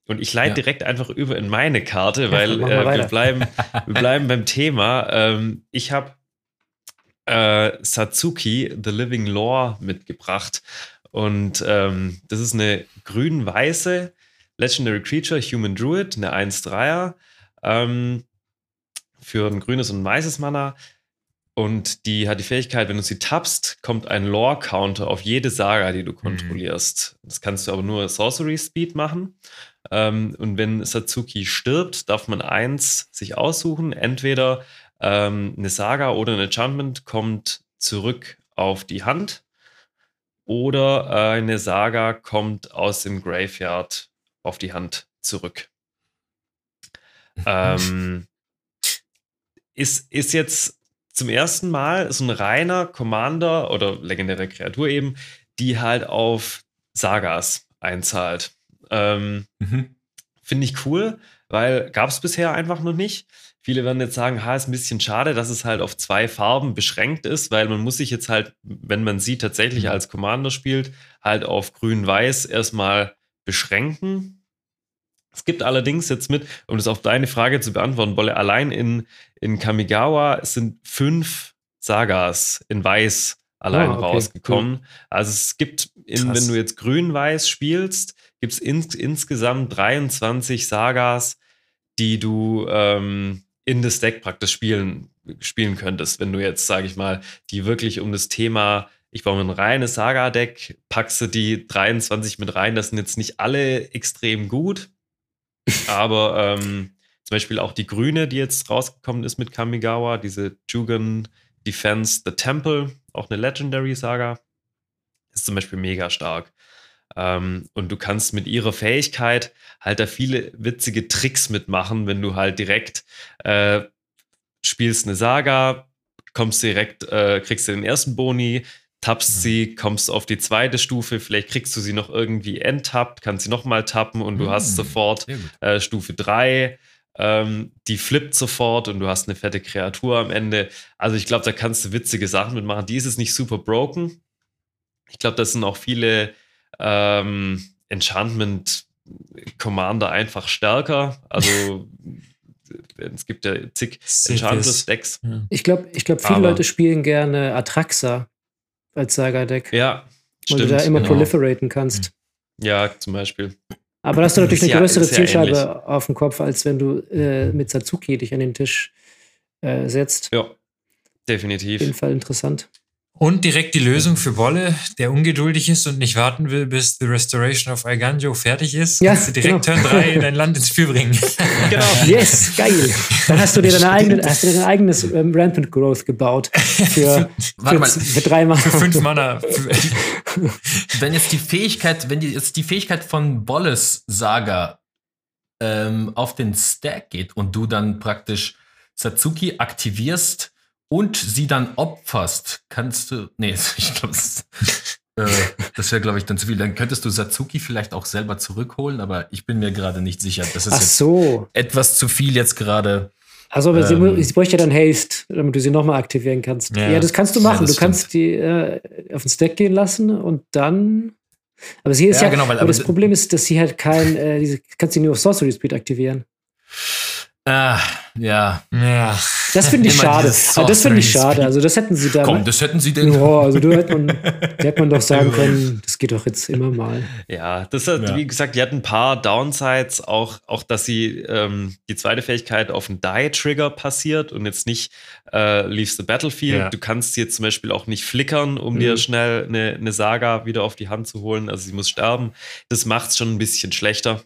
und ich leite ja. direkt einfach über in meine Karte, weil ja, äh, wir, bleiben, <laughs> wir bleiben beim Thema. Ähm, ich habe äh, Satsuki, The Living Lore, mitgebracht. Und ähm, das ist eine grün-weiße Legendary Creature, Human Druid, eine 1-3er. Ähm, für ein grünes und ein weißes Mana. Und die hat die Fähigkeit, wenn du sie tappst, kommt ein Lore-Counter auf jede Saga, die du mhm. kontrollierst. Mhm. Das kannst du aber nur Sorcery Speed machen. Ähm, und wenn Satsuki stirbt, darf man eins sich aussuchen. Entweder ähm, eine Saga oder ein Enchantment kommt zurück auf die Hand. Oder äh, eine Saga kommt aus dem Graveyard auf die Hand zurück. <laughs> ähm, ist, ist jetzt zum ersten Mal so ein reiner Commander oder legendäre Kreatur eben, die halt auf Sagas einzahlt. Ähm, mhm. Finde ich cool, weil gab es bisher einfach noch nicht. Viele werden jetzt sagen, ha, ist ein bisschen schade, dass es halt auf zwei Farben beschränkt ist, weil man muss sich jetzt halt, wenn man sie tatsächlich mhm. als Commander spielt, halt auf grün-weiß erstmal beschränken. Es gibt allerdings jetzt mit, um das auf deine Frage zu beantworten, Bolle, allein in, in Kamigawa sind fünf Sagas in Weiß allein oh, okay, rausgekommen. Cool. Also es gibt, in, wenn du jetzt grün-weiß spielst, gibt es ins, insgesamt 23 Sagas, die du ähm, in das Deck praktisch spielen, spielen könntest. Wenn du jetzt, sage ich mal, die wirklich um das Thema ich baue mir ein reines Saga-Deck, packst du die 23 mit rein. Das sind jetzt nicht alle extrem gut, aber ähm, zum Beispiel auch die Grüne, die jetzt rausgekommen ist mit Kamigawa, diese Jugan Defense the Temple, auch eine Legendary Saga, ist zum Beispiel mega stark. Ähm, und du kannst mit ihrer Fähigkeit halt da viele witzige Tricks mitmachen, wenn du halt direkt äh, spielst eine Saga, kommst direkt, äh, kriegst du den ersten Boni, tappst mhm. sie, kommst auf die zweite Stufe, vielleicht kriegst du sie noch irgendwie enttappt, kannst sie nochmal tappen und du mhm. hast sofort äh, Stufe 3. Ähm, die flippt sofort und du hast eine fette Kreatur am Ende. Also ich glaube, da kannst du witzige Sachen mitmachen. Die ist es nicht super broken. Ich glaube, das sind auch viele ähm, Enchantment Commander einfach stärker. Also <laughs> es gibt ja zig Enchantress-Decks. Ich glaube, ich glaub, viele Aber Leute spielen gerne Atraxa als Saga-Deck. Ja. Weil stimmt, du da immer genau. proliferaten kannst. Ja, zum Beispiel. Aber da hast du natürlich eine größere ja, Zielscheibe ja auf dem Kopf, als wenn du äh, mit Satsuki dich an den Tisch äh, setzt. Ja, definitiv. Auf jeden Fall interessant. Und direkt die Lösung für Wolle, der ungeduldig ist und nicht warten will, bis The Restoration of Aiganjo fertig ist. Ja, kannst du direkt genau. Turn 3 in dein Land ins Spiel bringen. <laughs> genau. <laughs> Yes, geil. Dann hast du dir deine eigene, hast du dir dein eigenes ähm, Rampant Growth gebaut. Für, <laughs> für, für, drei Mana. Für fünf Mana. wenn jetzt die Fähigkeit, wenn die, jetzt die Fähigkeit von Bolles Saga ähm, auf den Stack geht und du dann praktisch Satsuki aktivierst, und sie dann opferst, kannst du. Nee, <laughs> ich glaube, das, äh, das wäre, glaube ich, dann zu viel. Dann könntest du Satsuki vielleicht auch selber zurückholen, aber ich bin mir gerade nicht sicher. Das ist Ach so. etwas zu viel jetzt gerade. Also, ähm, sie, sie bräuchte ja dann Haste, damit du sie nochmal aktivieren kannst. Ja, ja, das kannst du machen. Ja, du stimmt. kannst die äh, auf den Stack gehen lassen und dann. Aber sie ist ja, ja genau, weil, aber das Problem ist, dass sie halt kein, äh, diese, kannst du nur auf Sorcery Speed aktivieren. Ah, ja. Ja. Das finde ich schade. Also das finde ich schade. Also das hätten sie da. Komm, das hätten sie denn. Ja, also da hätte man, <laughs> hätte man doch sagen können, das geht doch jetzt immer mal. Ja, das hat, ja. wie gesagt, die hatten ein paar Downsides, auch, auch dass sie ähm, die zweite Fähigkeit auf einen Die-Trigger passiert und jetzt nicht äh, Leaves the Battlefield. Ja. Du kannst jetzt zum Beispiel auch nicht flickern, um mhm. dir schnell eine, eine Saga wieder auf die Hand zu holen. Also sie muss sterben. Das macht es schon ein bisschen schlechter.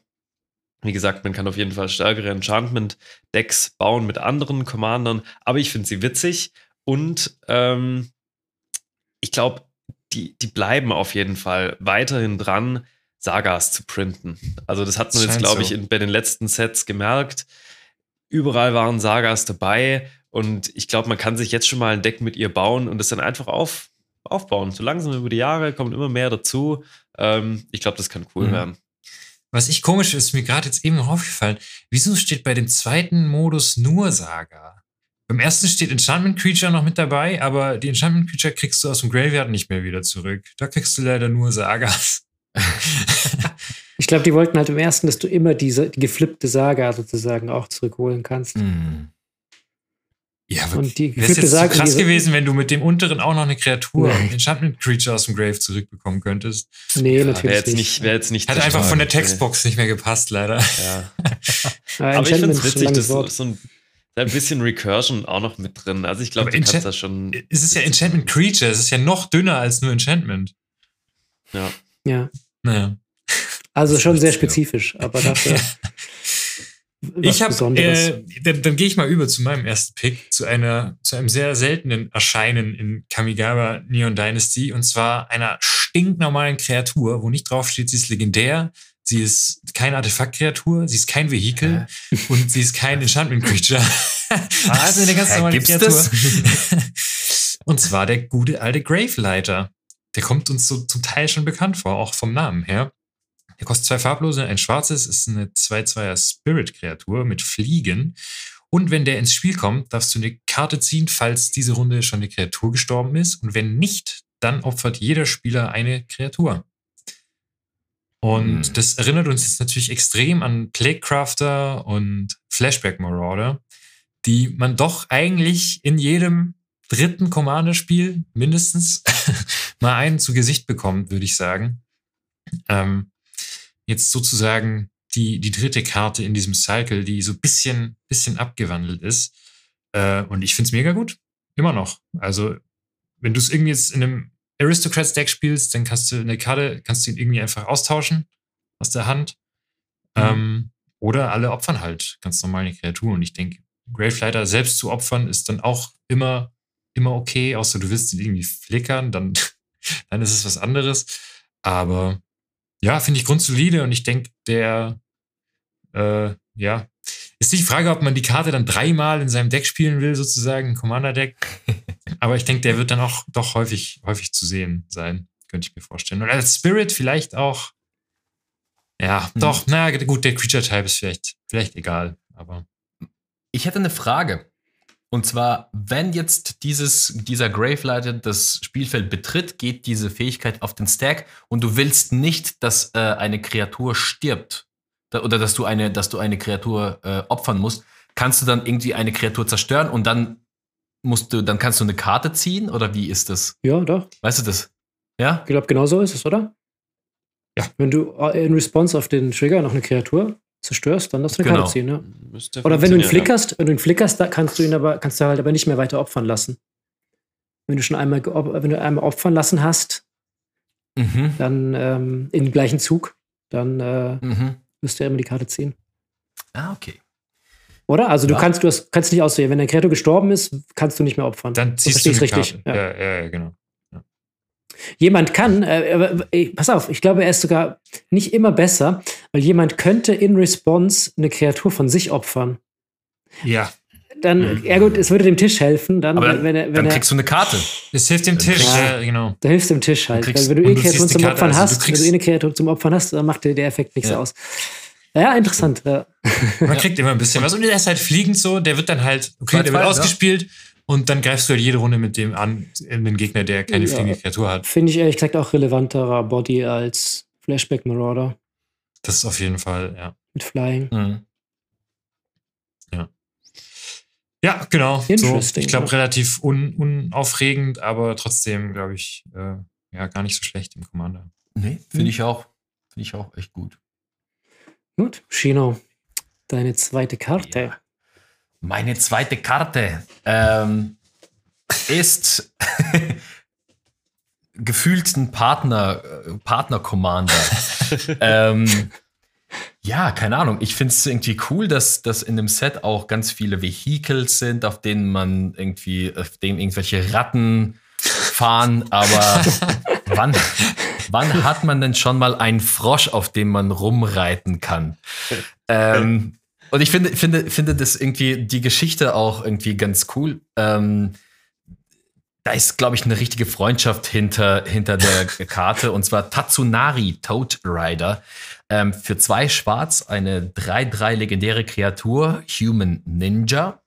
Wie gesagt, man kann auf jeden Fall stärkere Enchantment-Decks bauen mit anderen Commandern, aber ich finde sie witzig und ähm, ich glaube, die, die bleiben auf jeden Fall weiterhin dran, Sagas zu printen. Also, das hat man jetzt, glaube ich, in, bei den letzten Sets gemerkt. Überall waren Sagas dabei und ich glaube, man kann sich jetzt schon mal ein Deck mit ihr bauen und es dann einfach auf, aufbauen. So langsam über die Jahre kommen immer mehr dazu. Ähm, ich glaube, das kann cool mhm. werden. Was ich komisch ist, mir gerade jetzt eben noch aufgefallen, wieso steht bei dem zweiten Modus nur Saga? Beim ersten steht Enchantment Creature noch mit dabei, aber die Enchantment Creature kriegst du aus dem Graveyard nicht mehr wieder zurück. Da kriegst du leider nur Sagas. <laughs> ich glaube, die wollten halt im ersten, dass du immer diese die geflippte Saga sozusagen auch zurückholen kannst. Mm. Ja, und die wäre jetzt so krass gewesen, wenn du mit dem unteren auch noch eine Kreatur, nee. ein Enchantment Creature aus dem Grave zurückbekommen könntest. Nee, ja, natürlich jetzt nicht. Wäre jetzt nicht Hat einfach von der Textbox nicht mehr gepasst, leider. Ja. <laughs> Aber ich finde es witzig, dass so, so ein, ein bisschen Recursion auch noch mit drin. Also ich glaube, du kannst das schon. Es ist ja Enchantment Creature, es ist ja noch dünner als nur Enchantment. Ja. Ja. Naja. Also schon sehr spezifisch, aber dafür. <laughs> ich habe, äh, dann, dann gehe ich mal über zu meinem ersten Pick, zu einer, zu einem sehr seltenen Erscheinen in Kamigawa Neon Dynasty und zwar einer stinknormalen Kreatur, wo nicht draufsteht, sie ist legendär, sie ist keine Artefaktkreatur, sie ist kein Vehikel äh. und sie ist kein <laughs> Enchantment Creature. <laughs> also eine ganz normale Gibt's Kreatur. <laughs> und zwar der gute alte Gravelighter. Der kommt uns so zum Teil schon bekannt vor, auch vom Namen her. Der kostet zwei farblose. Ein schwarzes ist eine 2-2er Spirit-Kreatur mit Fliegen. Und wenn der ins Spiel kommt, darfst du eine Karte ziehen, falls diese Runde schon eine Kreatur gestorben ist. Und wenn nicht, dann opfert jeder Spieler eine Kreatur. Und hm. das erinnert uns jetzt natürlich extrem an Plaguecrafter und Flashback Marauder, die man doch eigentlich in jedem dritten Commander-Spiel mindestens <laughs> mal einen zu Gesicht bekommt, würde ich sagen. Ähm, jetzt sozusagen die, die dritte Karte in diesem Cycle, die so ein bisschen, bisschen abgewandelt ist. Äh, und ich finde es mega gut. Immer noch. Also, wenn du es irgendwie jetzt in einem Aristocrats-Deck spielst, dann kannst du eine Karte, kannst du ihn irgendwie einfach austauschen aus der Hand. Mhm. Ähm, oder alle opfern halt ganz normal eine Kreatur. Und ich denke, Gravelighter selbst zu opfern ist dann auch immer, immer okay, außer du willst ihn irgendwie flickern, dann, <laughs> dann ist es was anderes. Aber ja, finde ich grundsolide und ich denke, der, äh, ja, ist die Frage, ob man die Karte dann dreimal in seinem Deck spielen will, sozusagen, Commander-Deck. <laughs> Aber ich denke, der wird dann auch doch häufig, häufig zu sehen sein, könnte ich mir vorstellen. Und als Spirit vielleicht auch, ja, hm. doch, na gut, der Creature-Type ist vielleicht, vielleicht egal, aber. Ich hätte eine Frage. Und zwar, wenn jetzt dieses, dieser Gravelighter das Spielfeld betritt, geht diese Fähigkeit auf den Stack und du willst nicht, dass äh, eine Kreatur stirbt oder dass du eine, dass du eine Kreatur äh, opfern musst, kannst du dann irgendwie eine Kreatur zerstören und dann musst du, dann kannst du eine Karte ziehen oder wie ist das? Ja, doch. Weißt du das? Ja? Ich glaube, genau so ist es, oder? Ja. Wenn du äh, in Response auf den Trigger noch eine Kreatur zerstörst, dann darfst du eine genau. Karte ziehen, ja. Oder wenn du ihn flickerst, wenn du ihn flickerst, da kannst du ihn aber, kannst du halt aber nicht mehr weiter opfern lassen. Wenn du schon einmal, wenn du einmal opfern lassen hast, mhm. dann ähm, im gleichen Zug, dann äh, mhm. müsst du ja immer die Karte ziehen. Ah, okay. Oder? Also du kannst, du hast, kannst nicht auswählen. Wenn der Kreatur gestorben ist, kannst du nicht mehr opfern. Dann ziehst du es richtig. Ja. Ja, ja, genau. Jemand kann, äh, äh, pass auf, ich glaube, er ist sogar nicht immer besser, weil jemand könnte in Response eine Kreatur von sich opfern. Ja. Dann, mhm. ja gut, es würde dem Tisch helfen. Dann, dann, wenn er, wenn dann kriegst du eine Karte. Es hilft dem Tisch, ja, genau. Da hilft dem Tisch halt. Weil wenn du eh Kreaturen zum Opfern also hast, wenn du eh eine Kreatur zum Opfern hast, dann macht dir der Effekt nichts ja. aus. Ja, interessant. Ja. <laughs> Man kriegt immer ein bisschen was. Und der ist halt fliegend so, der wird dann halt, okay, der wird ausgespielt. Ja. Und dann greifst du halt jede Runde mit dem an, in den Gegner, der keine ja, fliegende Kreatur hat. Finde ich ehrlich gesagt auch relevanterer Body als Flashback Marauder. Das ist auf jeden Fall, ja. Mit Flying. Mhm. Ja. Ja, genau. So, ich glaube, relativ un unaufregend, aber trotzdem, glaube ich, äh, ja, gar nicht so schlecht im Commander. Nee, finde mhm. ich auch. Finde ich auch echt gut. Gut, Shino, deine zweite Karte. Ja. Meine zweite Karte ähm, ist <laughs> gefühlt ein Partner, äh, Partner-Commander. <laughs> ähm, ja, keine Ahnung. Ich finde es irgendwie cool, dass, dass in dem Set auch ganz viele Vehicles sind, auf denen man irgendwie, auf denen irgendwelche Ratten fahren, aber <laughs> wann, wann hat man denn schon mal einen Frosch, auf dem man rumreiten kann? Ähm, und ich finde, finde, finde das irgendwie die Geschichte auch irgendwie ganz cool. Ähm, da ist, glaube ich, eine richtige Freundschaft hinter, hinter der Karte. Und zwar Tatsunari Toad Rider. Ähm, für zwei Schwarz eine 3-3 legendäre Kreatur, Human Ninja.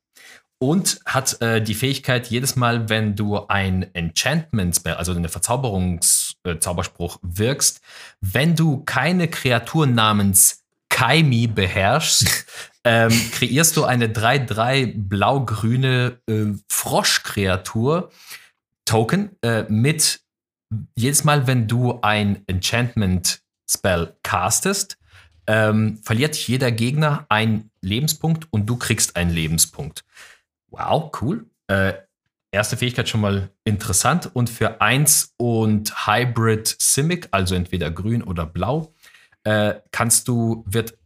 Und hat äh, die Fähigkeit, jedes Mal, wenn du ein Enchantment also eine Verzauberungszauberspruch äh, wirkst, wenn du keine Kreatur namens Kaimi beherrschst, <laughs> ähm, kreierst du eine 3-3 blau-grüne äh, Froschkreatur Token äh, mit jedes Mal, wenn du ein Enchantment Spell castest, ähm, verliert jeder Gegner einen Lebenspunkt und du kriegst einen Lebenspunkt. Wow, cool. Äh, erste Fähigkeit schon mal interessant. Und für 1 und Hybrid Simic, also entweder grün oder blau, äh, kannst du, wird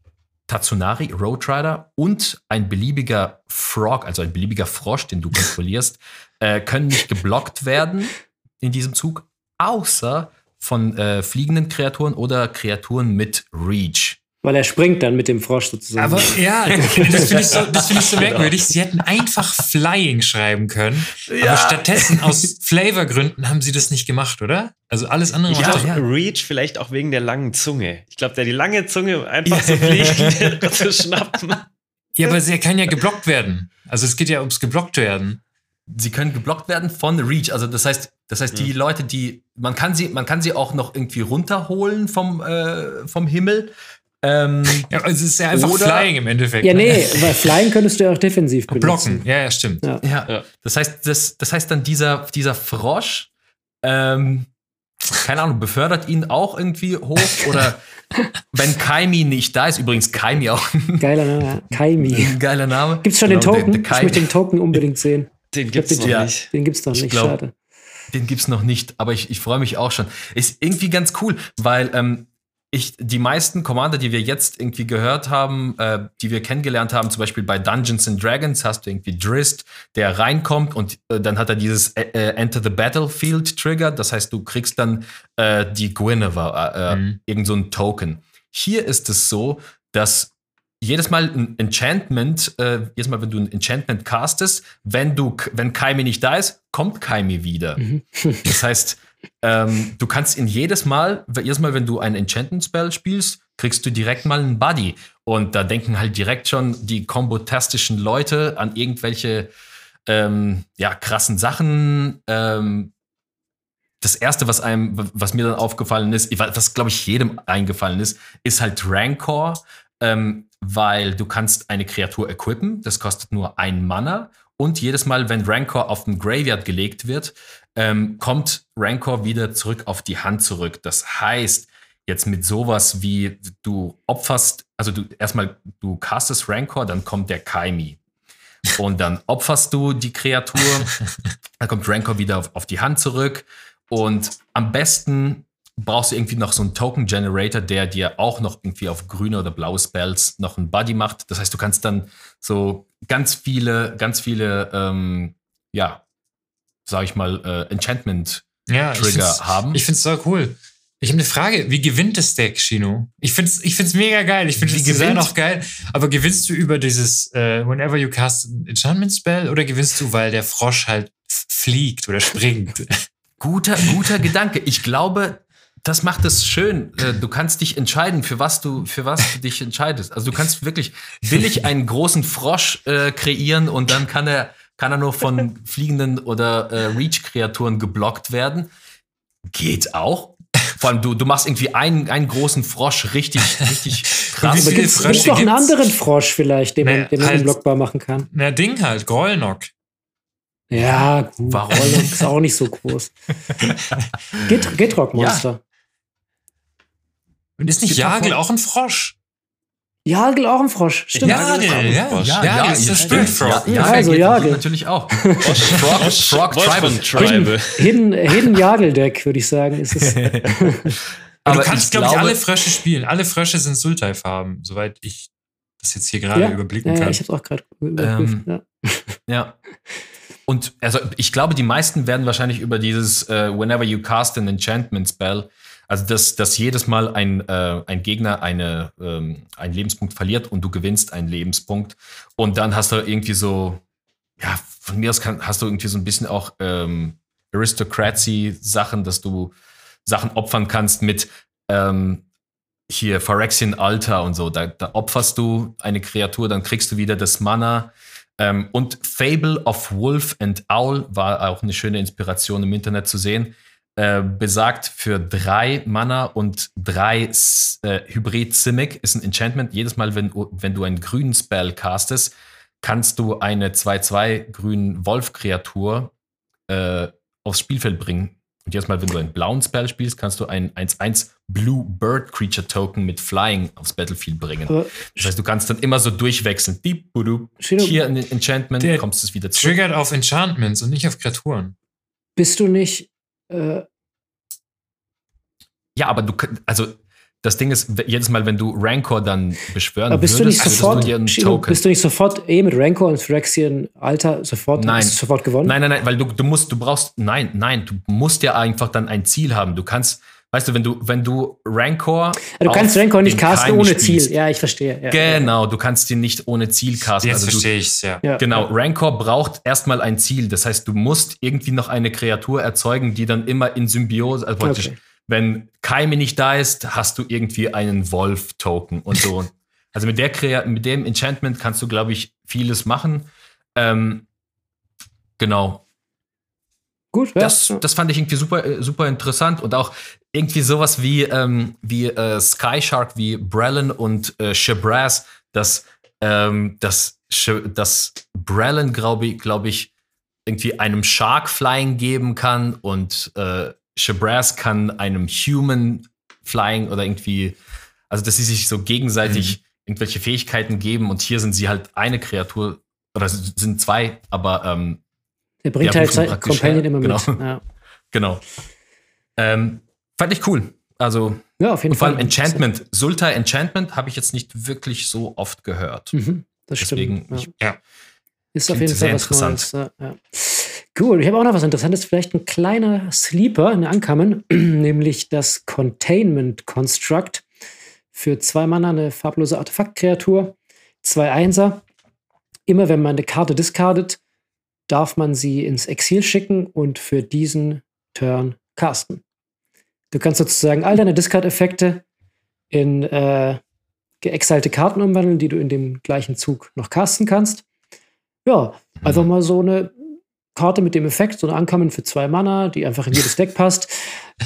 Tatsunari, Road Rider und ein beliebiger Frog, also ein beliebiger Frosch, den du kontrollierst, äh, können nicht geblockt werden in diesem Zug, außer von äh, fliegenden Kreaturen oder Kreaturen mit Reach. Weil er springt dann mit dem Frosch sozusagen. Aber ja, <laughs> das finde ich, so, find ich so merkwürdig. Sie hätten einfach Flying schreiben können. Ja. Aber stattdessen aus Flavorgründen haben sie das nicht gemacht, oder? Also alles andere ich macht ja. Reach vielleicht auch wegen der langen Zunge. Ich glaube, der die lange Zunge einfach so fliegt, <laughs> zu schnappen. Ja, aber sie kann ja geblockt werden. Also es geht ja ums geblockt werden sie können geblockt werden von Reach. Also das heißt, das heißt, die Leute, die man kann sie, man kann sie auch noch irgendwie runterholen vom äh, vom Himmel. Ähm, ja, es ist ja einfach oder, Flying im Endeffekt. Ja, ne? nee, weil Flying könntest du ja auch defensiv benutzen. Blocken, ja, ja, stimmt. Ja. ja. ja. Das heißt, das, das heißt dann dieser, dieser Frosch, ähm, keine Ahnung, befördert ihn auch irgendwie hoch oder <laughs> wenn Kaimi nicht da ist, übrigens Kaimi auch. Geiler Name, Kaimi. Geiler Name. Gibt's schon genau, den Token? Der, der ich möchte den Token unbedingt sehen. Den gibt's glaub, noch nicht. Den gibt's noch nicht, glaub, schade. Den gibt's noch nicht, aber ich, ich freue mich auch schon. Ist irgendwie ganz cool, weil ähm, ich die meisten Commander, die wir jetzt irgendwie gehört haben, äh, die wir kennengelernt haben, zum Beispiel bei Dungeons and Dragons, hast du irgendwie Drist, der reinkommt und äh, dann hat er dieses äh, äh Enter the Battlefield Trigger. Das heißt, du kriegst dann äh, die Guinevere, äh, mhm. irgend so ein Token. Hier ist es so, dass jedes Mal ein Enchantment, äh, jedes Mal, wenn du ein Enchantment castest, wenn du, wenn Kaimi nicht da ist, kommt Kaimi wieder. Mhm. <laughs> das heißt, ähm, du kannst ihn jedes Mal, jedes Mal, wenn du ein Enchantment-Spell spielst, kriegst du direkt mal einen Buddy. Und da denken halt direkt schon die kombotastischen Leute an irgendwelche ähm, ja, krassen Sachen. Ähm, das erste, was einem, was mir dann aufgefallen ist, was glaube ich jedem eingefallen ist, ist halt Rancor. Ähm, weil du kannst eine Kreatur equippen, das kostet nur ein Mana und jedes Mal, wenn Rancor auf den Graveyard gelegt wird, ähm, kommt Rancor wieder zurück auf die Hand zurück. Das heißt, jetzt mit sowas wie du opferst, also du erstmal du castest Rancor, dann kommt der Kaimi. Und dann opferst du die Kreatur, <laughs> dann kommt Rancor wieder auf, auf die Hand zurück. Und am besten brauchst du irgendwie noch so einen Token Generator, der dir auch noch irgendwie auf grüne oder blaue Spells noch ein Buddy macht. Das heißt, du kannst dann so ganz viele, ganz viele, ähm, ja, sag ich mal, äh, Enchantment ja, Trigger ich haben. Ich find's so cool. Ich habe eine Frage, wie gewinnt das Deck, Shino? Ich find's, ich find's mega geil. Ich finde das Design auch geil. Aber gewinnst du über dieses äh, Whenever you cast an Enchantment Spell oder gewinnst du, weil der Frosch halt fliegt oder springt? Guter, guter Gedanke. Ich glaube, das macht es schön. Äh, du kannst dich entscheiden, für was du, für was du dich entscheidest. Also du kannst wirklich, will ich <laughs> einen großen Frosch äh, kreieren und dann kann er, kann er nur von <laughs> fliegenden oder äh, Reach-Kreaturen geblockt werden. Geht auch. Vor allem, du, du machst irgendwie einen, einen großen Frosch richtig, richtig <laughs> krass. Aber gibt es noch einen anderen Frosch vielleicht, den man, den man halt, unblockbar machen kann? Na, Ding halt, Grollnock. Ja, gut. Warum? Grollnock ist auch nicht so groß. Git Gitrock-Monster. Und ist nicht Jagel auch ein Frosch? Jagel auch ein Frosch, stimmt. Jagel, ja, ja, ja, ja, ist das stimmt. Frog. Ja, ja, also Jagel. Natürlich auch. <laughs> Frog, Frog Tribal. Tribal. Hidden, Hidden Jagel-Deck, würde ich sagen, ist es. <laughs> Aber du kannst, glaube ich, alle Frösche spielen. Alle Frösche sind Sultai-Farben, soweit ich das jetzt hier gerade ja, überblicken kann. Ja, ich habe auch gerade überprüft. Ähm, ja. <laughs> ja. Und also ich glaube, die meisten werden wahrscheinlich über dieses uh, Whenever you cast an enchantment spell also, dass, dass jedes Mal ein, äh, ein Gegner eine, ähm, einen Lebenspunkt verliert und du gewinnst einen Lebenspunkt. Und dann hast du irgendwie so, ja, von mir aus kann, hast du irgendwie so ein bisschen auch ähm, Aristocracy-Sachen, dass du Sachen opfern kannst mit ähm, hier Phyrexian Altar und so. Da, da opferst du eine Kreatur, dann kriegst du wieder das Mana. Ähm, und Fable of Wolf and Owl war auch eine schöne Inspiration im Internet zu sehen äh, besagt für drei Mana und drei äh, Hybrid Simic ist ein Enchantment. Jedes Mal, wenn, wenn du einen grünen Spell castest, kannst du eine 2-2 grünen Wolf-Kreatur äh, aufs Spielfeld bringen. Und jedes Mal, wenn du einen blauen Spell spielst, kannst du ein 1-1 Blue Bird Creature Token mit Flying aufs Battlefield bringen. Aber das heißt, du kannst dann immer so durchwechseln. Diep, hier ein Enchantment, kommst du wieder zurück. Triggert auf Enchantments und nicht auf Kreaturen. Bist du nicht äh, ja, aber du, also das Ding ist, jedes Mal, wenn du Rancor dann beschwören aber bist würdest, du nicht sofort, du Chino, bist du nicht sofort eh mit Rancor und Phyrexian Alter sofort, nein. sofort gewonnen? Nein, nein, nein, weil du, du musst, du brauchst, nein, nein, du musst ja einfach dann ein Ziel haben. Du kannst, weißt du, wenn du, wenn du Rancor. Du kannst Rancor nicht casten ohne spielst, Ziel. Ja, ich verstehe. Ja, genau, du kannst ihn nicht ohne Ziel casten. Jetzt also verstehe ich ja. ja. Genau, Rancor braucht erstmal ein Ziel. Das heißt, du musst irgendwie noch eine Kreatur erzeugen, die dann immer in Symbiose, also praktisch, okay wenn Kaime nicht da ist, hast du irgendwie einen Wolf-Token und so. <laughs> also mit, der mit dem Enchantment kannst du, glaube ich, vieles machen. Ähm, genau. Gut, ja. das, das fand ich irgendwie super, äh, super interessant und auch irgendwie sowas wie, ähm, wie äh, Sky Shark, wie Brellen und äh, Shabraz, dass, ähm, dass, dass Brellen, glaube ich, glaub ich, irgendwie einem Shark Flying geben kann und äh, Shabraz kann einem Human Flying oder irgendwie, also dass sie sich so gegenseitig mhm. irgendwelche Fähigkeiten geben und hier sind sie halt eine Kreatur oder sind zwei, aber ähm, er bringt halt sein Companion immer genau. mit. Ja. <laughs> genau. Ähm, fand ich cool. Also ja, auf jeden vor allem Fall. Enchantment, Sultai Enchantment habe ich jetzt nicht wirklich so oft gehört. Mhm, das Deswegen, stimmt. Ich, ja. Ist auf jeden Fall was Neues. Ja. Cool, ich habe auch noch was Interessantes, vielleicht ein kleiner Sleeper in Ankamen, <clears throat> nämlich das Containment Construct. Für zwei Mana eine farblose Artefaktkreatur, zwei Einser. Immer wenn man eine Karte discardet, darf man sie ins Exil schicken und für diesen Turn casten. Du kannst sozusagen all deine Discard-Effekte in äh, geexilte Karten umwandeln, die du in dem gleichen Zug noch casten kannst. Ja, einfach mal so eine Karte mit dem Effekt, so eine Ankommen für zwei Mana, die einfach in jedes Deck passt.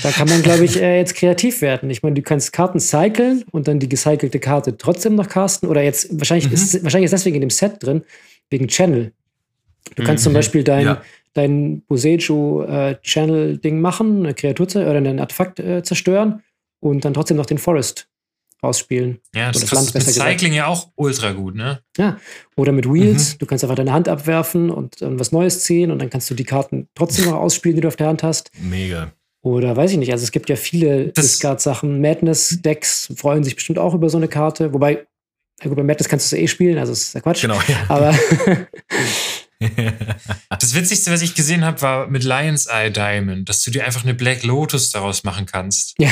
Da kann man, glaube ich, äh, jetzt kreativ werden. Ich meine, du kannst Karten cyclen und dann die gecycelte Karte trotzdem noch casten. Oder jetzt, wahrscheinlich, mhm. ist, wahrscheinlich ist deswegen in dem Set drin, wegen Channel. Du kannst mhm. zum Beispiel dein, ja. dein Boseiju äh, machen, eine Kreatur oder ein Artefakt äh, zerstören und dann trotzdem noch den Forest ausspielen. Ja, das, das ist mit Cycling ja auch ultra gut, ne? Ja, oder mit Wheels. Mhm. Du kannst einfach deine Hand abwerfen und dann was Neues ziehen und dann kannst du die Karten trotzdem noch ausspielen, die du auf der Hand hast. Mega. Oder weiß ich nicht, also es gibt ja viele Discard-Sachen. Madness-Decks freuen sich bestimmt auch über so eine Karte. Wobei, ja gut, bei Madness kannst du es eh spielen, also ist ja Quatsch. Genau. Ja. Aber <laughs> das Witzigste, was ich gesehen habe, war mit Lion's Eye Diamond, dass du dir einfach eine Black Lotus daraus machen kannst. Ja.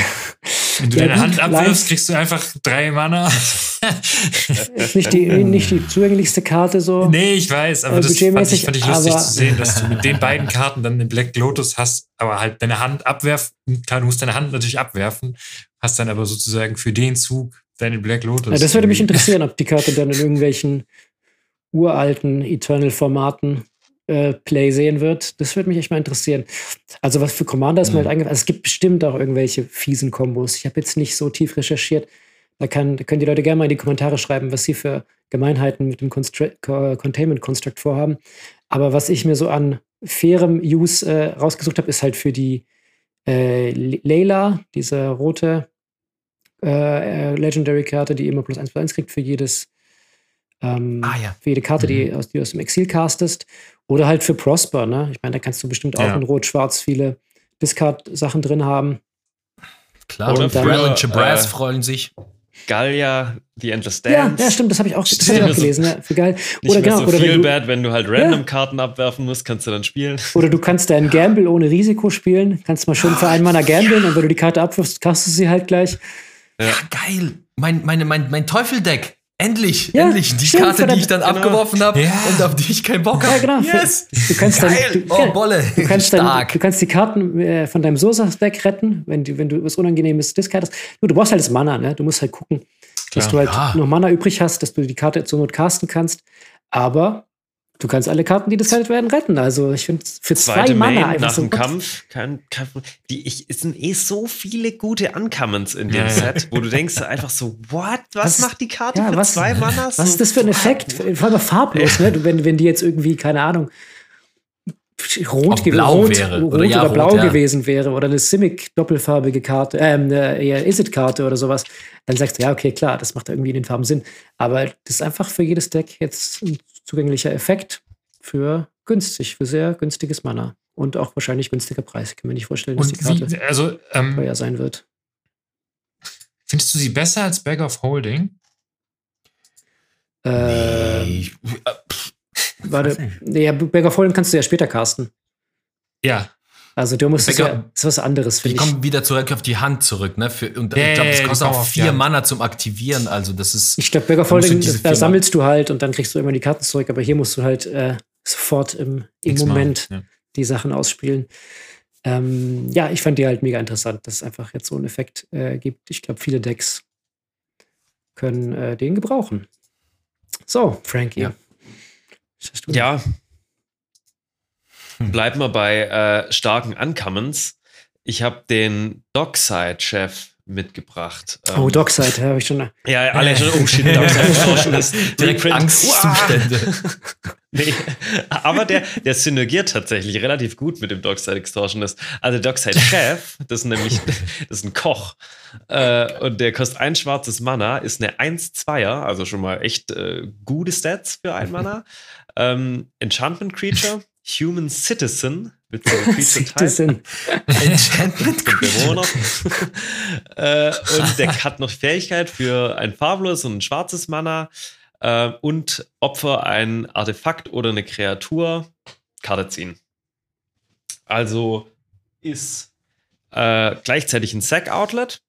Wenn du ja, deine Hand abwirfst, kriegst du einfach drei Mana. ist nicht die, nicht die zugänglichste Karte so. Nee, ich weiß, aber äh, das fand ich, fand ich lustig zu sehen, dass du mit den beiden Karten dann eine Black Lotus hast, aber halt deine Hand abwerfen. Klar, du musst deine Hand natürlich abwerfen, hast dann aber sozusagen für den Zug deine Black Lotus. Ja, das würde mich interessieren, ob die Karte dann in irgendwelchen uralten Eternal-Formaten äh, Play sehen wird. Das würde mich echt mal interessieren. Also was für Commander ist mhm. mir halt eingefallen. Also es gibt bestimmt auch irgendwelche fiesen Kombos. Ich habe jetzt nicht so tief recherchiert. Da, kann, da können die Leute gerne mal in die Kommentare schreiben, was sie für Gemeinheiten mit dem Constra Containment Construct vorhaben. Aber was ich mir so an fairem Use äh, rausgesucht habe, ist halt für die äh, Layla, diese rote äh, äh, Legendary-Karte, die immer plus 1 plus 1 kriegt für jedes ähm, ah, ja. für jede Karte, mhm. die, aus, die du aus dem Exil castest. Oder halt für Prosper, ne? Ich meine, da kannst du bestimmt auch ja. in Rot-Schwarz viele Discard-Sachen drin haben. Klar, und dann, und Jabraz äh, freuen sich. Gallia, The Endless Dance. Ja, ja stimmt, das habe ich auch, das hab ich auch gelesen. Ja, für geil. Nicht oder genau, so oder viel wenn du, bad, wenn du halt Random-Karten ja. abwerfen musst, kannst du dann spielen. Oder du kannst deinen Gamble ohne Risiko spielen. Kannst mal schön für einen Mana gamblen und wenn du die Karte abwirfst, castest du sie halt gleich. Ja, ja geil. Mein, meine, mein, mein Teufeldeck. Endlich, ja, endlich. Die stimmt, Karte, die ich dann genau. abgeworfen habe ja. und auf die ich keinen Bock habe. Ja, genau. Yes. Du kannst Geil. Dann, du, oh, Bolle. Du kannst, dann, du kannst die Karten äh, von deinem Sosa-Deck retten, wenn du, wenn du was Unangenehmes discardest. Du, du brauchst halt das Mana, ne? Du musst halt gucken, dass Klar. du halt noch Mana übrig hast, dass du die Karte zur Not casten kannst. Aber du kannst alle Karten, die discardet werden, retten. Also ich finde für Zweite zwei Mana einfach nach so dem Kampf, kein, kein, die ich, es sind eh so viele gute Uncommons in dem Set, wo du denkst einfach so, what? Was, was macht die Karte ja, für was, zwei Mana? Was ist das für ein Effekt? Vor allem farblos, ja. ne? Wenn, wenn die jetzt irgendwie, keine Ahnung, rot, blau rot, wäre. rot oder, ja, oder blau rot, gewesen wäre oder eine Simic doppelfarbige Karte, äh, eine eher Isit-Karte oder sowas, dann sagst du, ja, okay, klar, das macht irgendwie in den Farben Sinn. Aber das ist einfach für jedes Deck jetzt ein zugänglicher Effekt für günstig, für sehr günstiges Mana. Und auch wahrscheinlich günstiger Preis. Ich kann mir nicht vorstellen, dass Und die Karte wie, also, ähm, teuer sein wird. Findest du sie besser als Bag of Holding? Ähm, nee. Warte, nee, Bag of Holding kannst du ja später casten. Ja. Also du musst Bäcker, ja, ist was anderes, finde ich. Die kommen wieder zurück auf die Hand zurück, ne? Für, und yeah, ich glaube, das kostet auch vier ja. Mana zum Aktivieren. Also das ist. Ich glaube, Bäcker Folding, da sammelst du halt und dann kriegst du immer die Karten zurück, aber hier musst du halt äh, sofort im, im Moment ja. die Sachen ausspielen. Ähm, ja, ich fand die halt mega interessant, dass es einfach jetzt so einen Effekt äh, gibt. Ich glaube, viele Decks können äh, den gebrauchen. So, Frankie. Ja, ja. Bleiben wir bei äh, starken Uncommons. Ich habe den Dockside-Chef mitgebracht. Oh, ähm, Dockside, habe ich schon. <laughs> Ja, alle schon, oh shit, <laughs> Dockside ist direkt Angstzustände. <laughs> nee, aber der, der synergiert tatsächlich relativ gut mit dem Dockside Extortionist. Also Dockside Chef, das ist nämlich, das ist ein Koch. Äh, und der kostet ein schwarzes Mana, ist eine 1-2er, also schon mal echt äh, gute Stats für ein Mana. Ähm, Enchantment Creature Human Citizen, <laughs> Citizen. Enchantment Bewohner. <laughs> äh, und der hat noch Fähigkeit für ein farbloses und ein schwarzes Mana äh, und Opfer ein Artefakt oder eine Kreatur, Karte ziehen. Also ist äh, gleichzeitig ein Sack-Outlet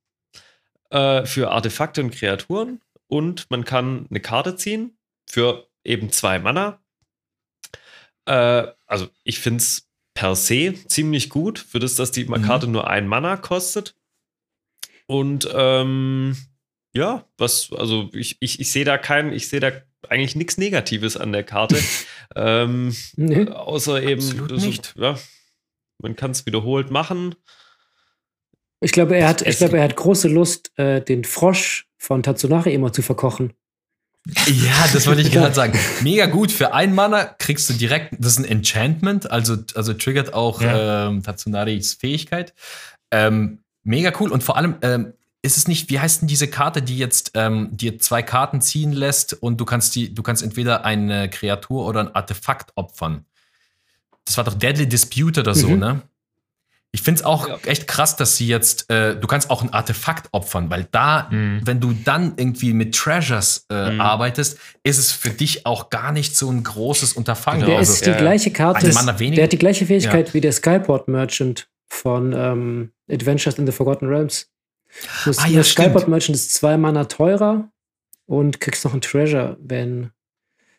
äh, für Artefakte und Kreaturen und man kann eine Karte ziehen für eben zwei Mana äh, also ich finde es per se ziemlich gut, für das, dass die mhm. Karte nur ein Mana kostet. Und ähm, ja, was, also ich, ich, ich sehe da keinen, ich sehe da eigentlich nichts Negatives an der Karte. <laughs> ähm, nee, außer eben, nicht. ja, man kann es wiederholt machen. Ich glaube, er hat, ich glaube, er hat große Lust, äh, den Frosch von Tatsunari immer zu verkochen. Ja, das wollte ich <laughs> gerade sagen. Mega gut. Für ein Mana kriegst du direkt, das ist ein Enchantment, also, also triggert auch ja. ähm, Tatsunaris Fähigkeit. Ähm, mega cool. Und vor allem ähm, ist es nicht, wie heißt denn diese Karte, die jetzt ähm, dir zwei Karten ziehen lässt und du kannst die, du kannst entweder eine Kreatur oder ein Artefakt opfern. Das war doch Deadly Dispute oder so, mhm. ne? Ich finde es auch ja. echt krass, dass sie jetzt, äh, du kannst auch ein Artefakt opfern, weil da, mhm. wenn du dann irgendwie mit Treasures äh, mhm. arbeitest, ist es für dich auch gar nicht so ein großes Unterfangen. Der also, ist die ja. gleiche Karte, der hat die gleiche Fähigkeit ja. wie der Skyport Merchant von ähm, Adventures in the Forgotten Realms. Das, ah, ja, der Skyport Merchant ist zwei Mana teurer und kriegst noch ein Treasure, wenn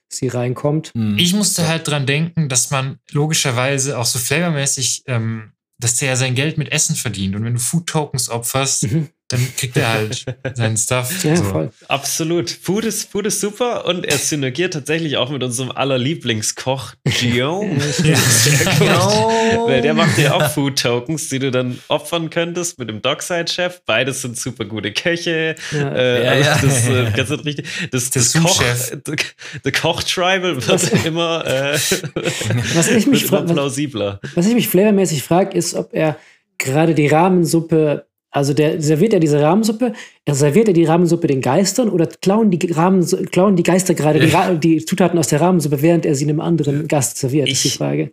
sie reinkommt. Mhm. Ich musste halt dran denken, dass man logischerweise auch so flavormäßig ähm, dass der ja sein Geld mit Essen verdient. Und wenn du Food Tokens opferst, mhm. Dann kriegt er halt <laughs> seinen Stuff. Ja, so. voll. Absolut. Food ist, Food ist super und er synergiert tatsächlich auch mit unserem aller Lieblingskoch, Gio. <laughs> <laughs> Weil der macht ja auch Food-Tokens, die du dann opfern könntest mit dem Dockside-Chef. Beides sind super gute Köche. Ja. Äh, ja, ja. Das, äh, ganz richtig. Das, das, das Koch, der Koch-Tribal wird was, immer, äh, was ich mich plausibler. Was, was ich mich flavormäßig frage, ist, ob er gerade die Rahmensuppe also der serviert ja diese Rahmensuppe, er serviert er die Rahmensuppe den Geistern oder klauen die, Rahmen, klauen die Geister gerade die, die, Zutaten aus der Rahmensuppe, während er sie einem anderen Gast serviert, ich, ist die Frage.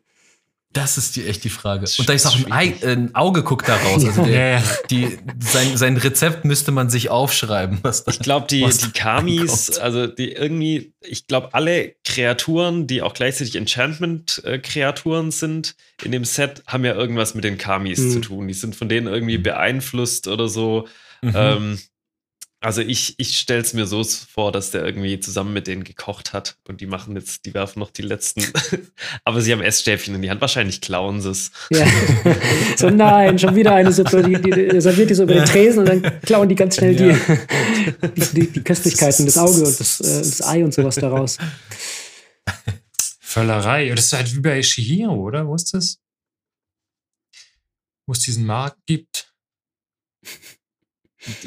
Das ist die, echt die Frage. Und da ist auch ein, Ei, ein Auge guckt da raus. Also <laughs> der, die, sein, sein Rezept müsste man sich aufschreiben. Was da, ich glaube, die, die Kamis, also die irgendwie, ich glaube, alle Kreaturen, die auch gleichzeitig Enchantment-Kreaturen sind in dem Set, haben ja irgendwas mit den Kamis mhm. zu tun. Die sind von denen irgendwie mhm. beeinflusst oder so. Mhm. Ähm, also ich, ich stelle es mir so vor, dass der irgendwie zusammen mit denen gekocht hat und die machen jetzt, die werfen noch die letzten, <laughs> aber sie haben Essstäbchen in die Hand, wahrscheinlich klauen sie es. Ja. <laughs> so nein, schon wieder eine Suppe, die, die, serviert die so über den Tresen und dann klauen die ganz schnell ja. die, die, die, Köstlichkeiten, das Auge und das, äh, das Ei und sowas daraus. Völlerei, das ist halt wie bei Shihiro, oder? Wo ist das? Wo es diesen Markt gibt.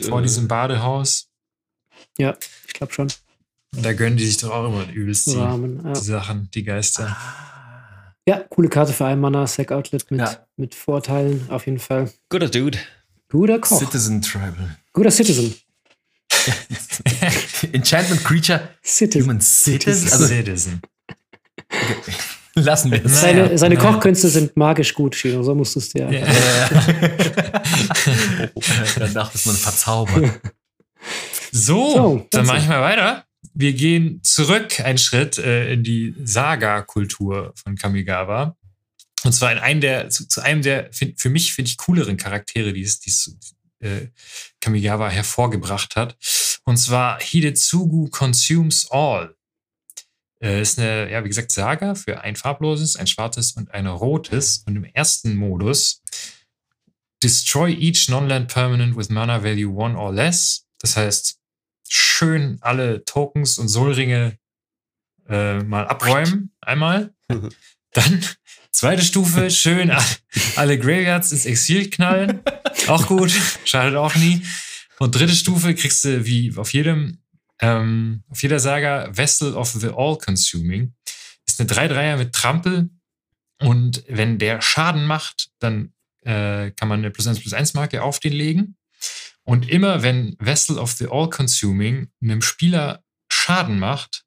Vor äh, diesem Badehaus. Ja, ich glaube schon. Da gönnen die sich doch auch immer übelst die, Rahmen, ja. die Sachen, die Geister. Ah. Ja, coole Karte für ein Mana, Sack Outlet mit, ja. mit Vorteilen, auf jeden Fall. Guter Dude. Guter Koch. Citizen Tribal. Guter Citizen. <laughs> Enchantment Creature. Citizen. Human Citizen. Also, Citizen. Lassen wir es. Seine, seine Kochkünste sind magisch gut, Chino. So musstest du ja. ja. Danach ist man verzaubert. So, so dann mache ich mal weiter. Wir gehen zurück einen Schritt äh, in die Saga-Kultur von Kamigawa. Und zwar in einen der, zu, zu einem der für mich, finde ich, cooleren Charaktere, die es, die es äh, Kamigawa hervorgebracht hat. Und zwar Hidetsugu Consumes All. Äh, ist eine, ja, wie gesagt, Saga für ein farbloses, ein schwarzes und ein rotes. Und im ersten Modus Destroy each non-land permanent with mana value one or less. Das heißt, schön alle Tokens und Soulringe äh, mal abräumen. Einmal. Dann zweite Stufe, <laughs> schön alle Graveyards ins Exil knallen. <laughs> Auch gut, schadet auch nie. Und dritte Stufe kriegst du wie auf jedem ähm, auf jeder Saga Vessel of the All-Consuming. Ist eine 3-3er mit Trampel. Und wenn der Schaden macht, dann äh, kann man eine plus 1 plus 1 Marke auf den legen. Und immer wenn Vessel of the All-Consuming einem Spieler Schaden macht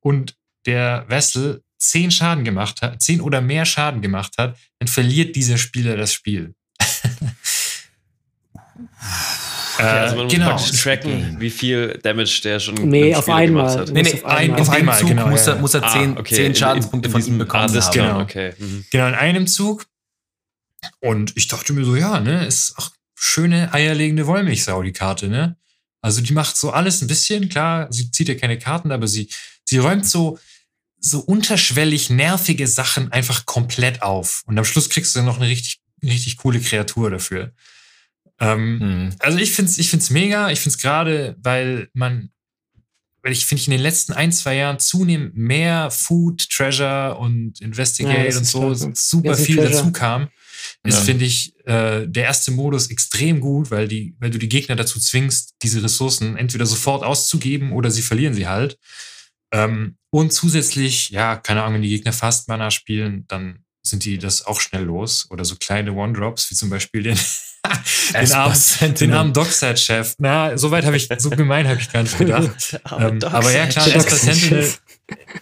und der Vessel 10 Schaden gemacht hat, 10 oder mehr Schaden gemacht hat, dann verliert dieser Spieler das Spiel. <laughs> Okay, also man genau. muss praktisch tracken, wie viel Damage der schon nee, auf einmal. hat. Nee, nee, auf einmal. Auf einmal, genau. Muss er, muss er 10, ah, okay. 10 Schadenspunkte in, in, in von ihm bekommen ah, haben. Genau. Okay. Mhm. genau, in einem Zug. Und ich dachte mir so, ja, ne, ist auch schöne eierlegende Wollmilchsau, die Karte, ne? Also die macht so alles ein bisschen, klar, sie zieht ja keine Karten, aber sie, sie räumt so, so unterschwellig nervige Sachen einfach komplett auf. Und am Schluss kriegst du noch eine richtig, richtig coole Kreatur dafür. Ähm, mhm. Also ich finde es ich find's mega. Ich finde es gerade, weil man, weil ich finde ich in den letzten ein, zwei Jahren zunehmend mehr Food, Treasure und Investigate ja, und so klar. super viel Treasure. dazu kam. Ist, ja. finde ich, äh, der erste Modus extrem gut, weil, die, weil du die Gegner dazu zwingst, diese Ressourcen entweder sofort auszugeben oder sie verlieren sie halt. Ähm, und zusätzlich, ja, keine Ahnung, wenn die Gegner Fast Mana spielen, dann sind die das auch schnell los. Oder so kleine One-Drops, wie zum Beispiel den <laughs> den armen, den armen Dockside-Chef. Na, so weit habe ich, so gemein habe ich gar nicht gedacht. <laughs> ähm, aber ja, klar, der Esper Sentinel,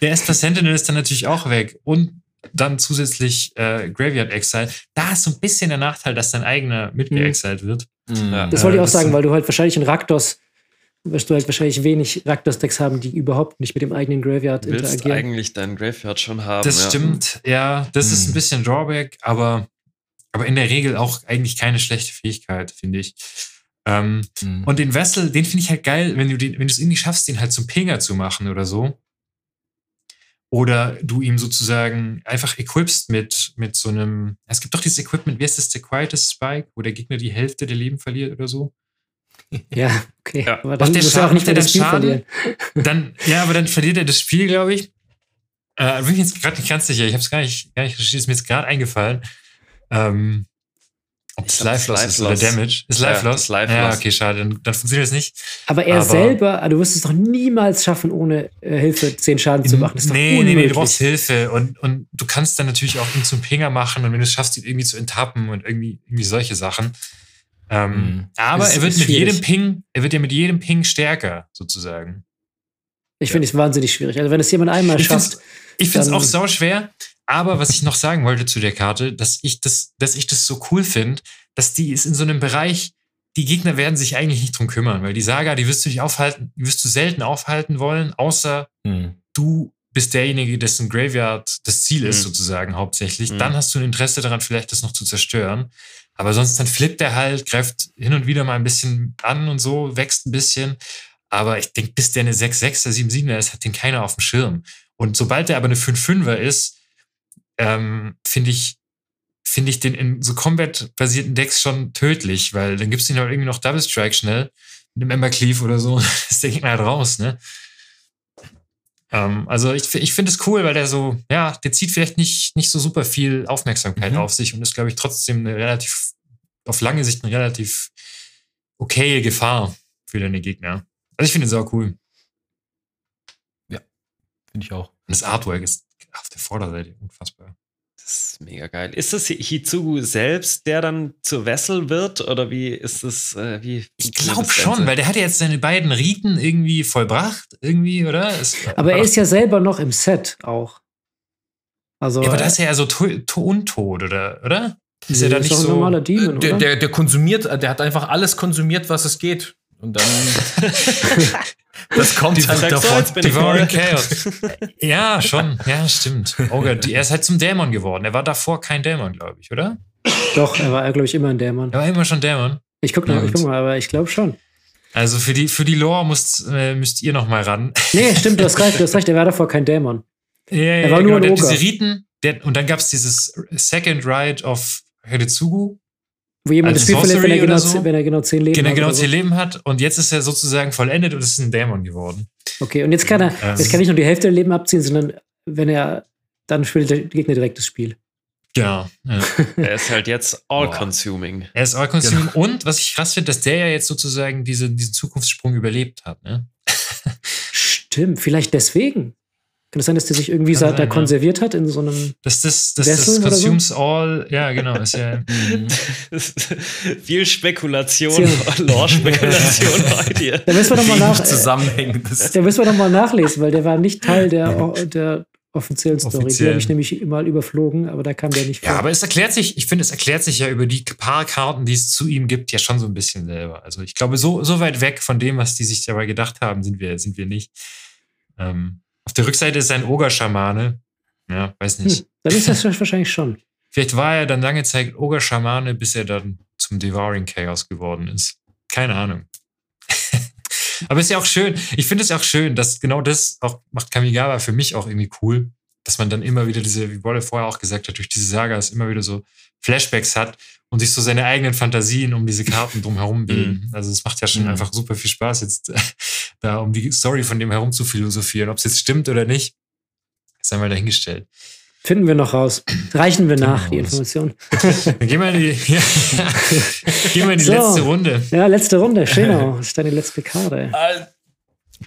der Esper Sentinel ist dann natürlich auch weg. Und dann zusätzlich äh, Graveyard Exile. Da ist so ein bisschen der Nachteil, dass dein eigener mitgeexiled mhm. wird. Mhm. Ja, das wollte ich auch sagen, weil du halt wahrscheinlich in Raktos wirst du halt wahrscheinlich wenig Raktos-Decks haben, die überhaupt nicht mit dem eigenen Graveyard Willst interagieren. Willst eigentlich deinen Graveyard schon haben. Das ja. stimmt, ja. Das mhm. ist ein bisschen Drawback, aber aber in der Regel auch eigentlich keine schlechte Fähigkeit, finde ich. Ähm, mhm. Und den Wessel, den finde ich halt geil, wenn du den, wenn du es irgendwie schaffst, den halt zum Pinger zu machen oder so. oder du ihm sozusagen einfach equipst mit, mit so einem. Es gibt doch dieses Equipment, wie heißt das, der Quietest Spike, wo der Gegner die Hälfte der Leben verliert oder so. <laughs> Ja, okay. Ja. Aber dann muss er auch nicht mehr das Spiel Schaden, verlieren. <laughs> Dann, ja, aber dann verliert er das Spiel, glaube ich. Äh, bin ich jetzt gerade nicht ganz sicher. Ich habe es gar nicht, gar nicht recherchiert, ist mir jetzt gerade eingefallen. Ähm, ob es Life Loss ist oder Damage. Ist Life Loss? Ja, Life ja okay, schade. Dann, dann funktioniert es nicht. Aber er aber selber, du wirst es doch niemals schaffen, ohne äh, Hilfe 10 Schaden zu machen. Das ist nee, nee, nee, du brauchst Hilfe. Und, und du kannst dann natürlich auch ihn zum Pinger machen und wenn du es schaffst, ihn irgendwie zu enttappen und irgendwie, irgendwie solche Sachen. Ähm, mhm. Aber ist, er wird mit schwierig. jedem Ping, er wird ja mit jedem Ping stärker, sozusagen. Ich ja. finde es wahnsinnig schwierig. Also wenn es jemand einmal ich schafft. Find's, ich finde es auch sau schwer. Aber was ich noch sagen wollte zu der Karte, dass ich das, dass ich das so cool finde, dass die ist in so einem Bereich, die Gegner werden sich eigentlich nicht drum kümmern, weil die Saga, die wirst du nicht aufhalten, die wirst du selten aufhalten wollen, außer hm. du bist derjenige, dessen Graveyard das Ziel ist, hm. sozusagen hauptsächlich. Hm. Dann hast du ein Interesse daran, vielleicht das noch zu zerstören. Aber sonst dann flippt er halt, greift hin und wieder mal ein bisschen an und so, wächst ein bisschen. Aber ich denke, bis der eine 6-6er, 7-7er ist, hat den keiner auf dem Schirm. Und sobald der aber eine 5-5er ist, ähm, finde ich, finde ich den in so Combat-basierten Decks schon tödlich, weil dann gibst du ihn halt irgendwie noch Double Strike schnell mit dem Ember Cleave oder so, <laughs> ist der Gegner halt raus, ne? Ähm, also ich, ich finde es cool, weil der so, ja, der zieht vielleicht nicht, nicht so super viel Aufmerksamkeit mhm. auf sich und ist, glaube ich, trotzdem eine relativ, auf lange Sicht eine relativ okaye Gefahr für deine Gegner. Also ich finde es auch cool. Ja, finde ich auch. Und das Artwork ist auf der Vorderseite unfassbar. Das ist mega geil. Ist das Hitsugu selbst, der dann zur Wessel wird? Oder wie ist das? Äh, wie, ich glaube schon, weil der hat jetzt seine beiden Riten irgendwie vollbracht, irgendwie, oder? Es, aber er ist ja selber noch im Set auch. Also, ja, aber da ist er ja so to to untot, oder? oder? Ist er da nicht so. Ein normaler Demon, der, der, der konsumiert, der hat einfach alles konsumiert, was es geht. Und dann. <laughs> <laughs> Das kommt die halt davon. Devouring Chaos. <laughs> ja, schon. Ja, stimmt. Oh Gott, er ist halt zum Dämon geworden. Er war davor kein Dämon, glaube ich, oder? Doch, er war, glaube ich, immer ein Dämon. Er war immer schon Dämon. Ich gucke ja, guck mal, aber ich glaube schon. Also für die, für die Lore müsst, äh, müsst ihr noch mal ran. <laughs> Nee, stimmt, du hast recht, du hast recht, er war davor kein Dämon. Ja, ja, er war nur genau, ein Oger. Diese Riten, der, und dann gab es dieses Second Ride of Hedetsugu, wo jemand das Spiel verliert, wenn er, genau, so. wenn er genau zehn Leben genau, hat. Genau zehn Leben hat und jetzt ist er sozusagen vollendet und ist ein Dämon geworden. Okay, und jetzt kann er, ähm, jetzt kann nicht nur die Hälfte der Leben abziehen, sondern wenn er, dann spielt der Gegner direkt das Spiel. Genau. Ja. <laughs> er ist halt jetzt all-consuming. Er ist all-consuming. Genau. Und was ich krass finde, dass der ja jetzt sozusagen diese, diesen Zukunftssprung überlebt hat. Ne? <laughs> Stimmt, vielleicht deswegen. Kann es sein, dass der sich irgendwie sein, da konserviert hat in so einem. Das, das, das, das consumes so? all. Ja, genau. Ist ja, <laughs> <laughs> Viel Spekulation, <laughs> Lore-Spekulation heute. Da müssen wir nochmal nach. Da müssen wir noch nachlesen, weil der war nicht Teil der, der offiziellen Story. Offiziell. Die habe ich nämlich mal überflogen, aber da kam der nicht vor. Ja, aber es erklärt sich, ich finde, es erklärt sich ja über die paar Karten, die es zu ihm gibt, ja schon so ein bisschen selber. Also ich glaube, so, so weit weg von dem, was die sich dabei gedacht haben, sind wir, sind wir nicht. Ähm, auf der Rückseite ist ein Ogerschamane. Ja, weiß nicht. Hm, dann ist das <laughs> wahrscheinlich schon. Vielleicht war er dann lange Zeit Ogerschamane, bis er dann zum Devouring Chaos geworden ist. Keine Ahnung. <laughs> Aber ist ja auch schön. Ich finde es ja auch schön, dass genau das auch macht Kamigawa für mich auch irgendwie cool, dass man dann immer wieder diese, wie Wolle vorher auch gesagt hat, durch diese Saga es immer wieder so Flashbacks hat und sich so seine eigenen Fantasien um diese Karten drumherum bilden. Mhm. Also es macht ja schon mhm. einfach super viel Spaß, jetzt da um die Story von dem herum zu philosophieren. Ob es jetzt stimmt oder nicht, ist einmal dahingestellt. Finden wir noch raus. Reichen wir nach, die Information. <laughs> gehen wir in die, <laughs> ja, gehen wir in die so. letzte Runde. Ja, letzte Runde. Schönau. Das ist deine letzte Karte. Äh,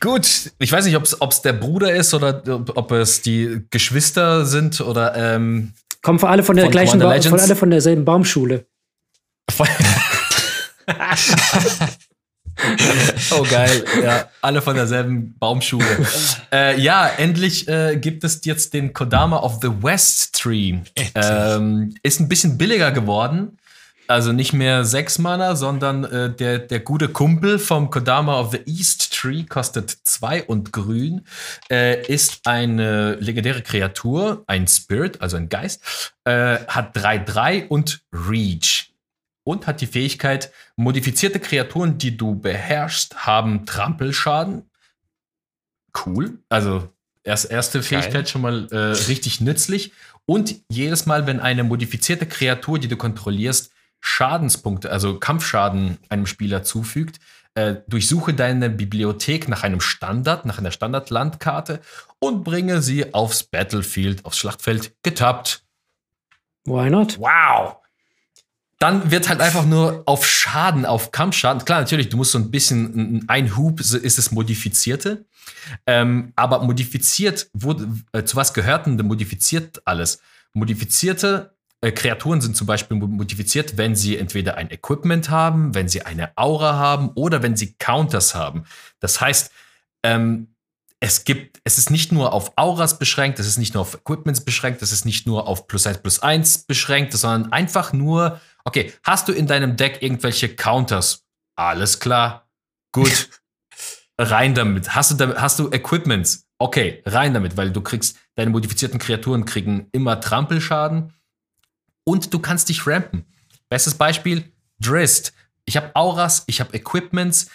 gut, ich weiß nicht, ob es der Bruder ist oder ob es die Geschwister sind oder. Ähm, Kommen von alle von der von gleichen, von alle von derselben Baumschule. <laughs> <laughs> oh geil, ja, alle von derselben Baumschule. <laughs> äh, ja, endlich äh, gibt es jetzt den Kodama of the West Tree. Ähm, ist ein bisschen billiger geworden. Also nicht mehr sechs Mana, sondern äh, der, der gute Kumpel vom Kodama of the East Tree kostet zwei und grün. Äh, ist eine legendäre Kreatur, ein Spirit, also ein Geist, äh, hat 3-3 und Reach und hat die Fähigkeit, modifizierte Kreaturen, die du beherrschst, haben Trampelschaden. Cool. Also erst, erste Fähigkeit Geil. schon mal äh, richtig nützlich. Und jedes Mal, wenn eine modifizierte Kreatur, die du kontrollierst, Schadenspunkte, also Kampfschaden einem Spieler zufügt, äh, durchsuche deine Bibliothek nach einem Standard, nach einer Standardlandkarte und bringe sie aufs Battlefield, aufs Schlachtfeld getappt. Why not? Wow! Dann wird halt einfach nur auf Schaden, auf Kampfschaden. Klar, natürlich, du musst so ein bisschen, ein Hub ist es modifizierte. Ähm, aber modifiziert, wurde, äh, zu was gehört denn modifiziert alles? Modifizierte äh, Kreaturen sind zum Beispiel modifiziert, wenn sie entweder ein Equipment haben, wenn sie eine Aura haben oder wenn sie Counters haben. Das heißt, ähm, es gibt, es ist nicht nur auf Auras beschränkt, es ist nicht nur auf Equipments beschränkt, es ist nicht nur auf plus 1 plus 1 beschränkt, sondern einfach nur Okay, hast du in deinem Deck irgendwelche Counters? Alles klar. Gut. <laughs> rein damit. Hast du, hast du Equipments? Okay, rein damit, weil du kriegst, deine modifizierten Kreaturen kriegen immer Trampelschaden und du kannst dich rampen. Bestes Beispiel, Drist. Ich habe Auras, ich habe Equipments,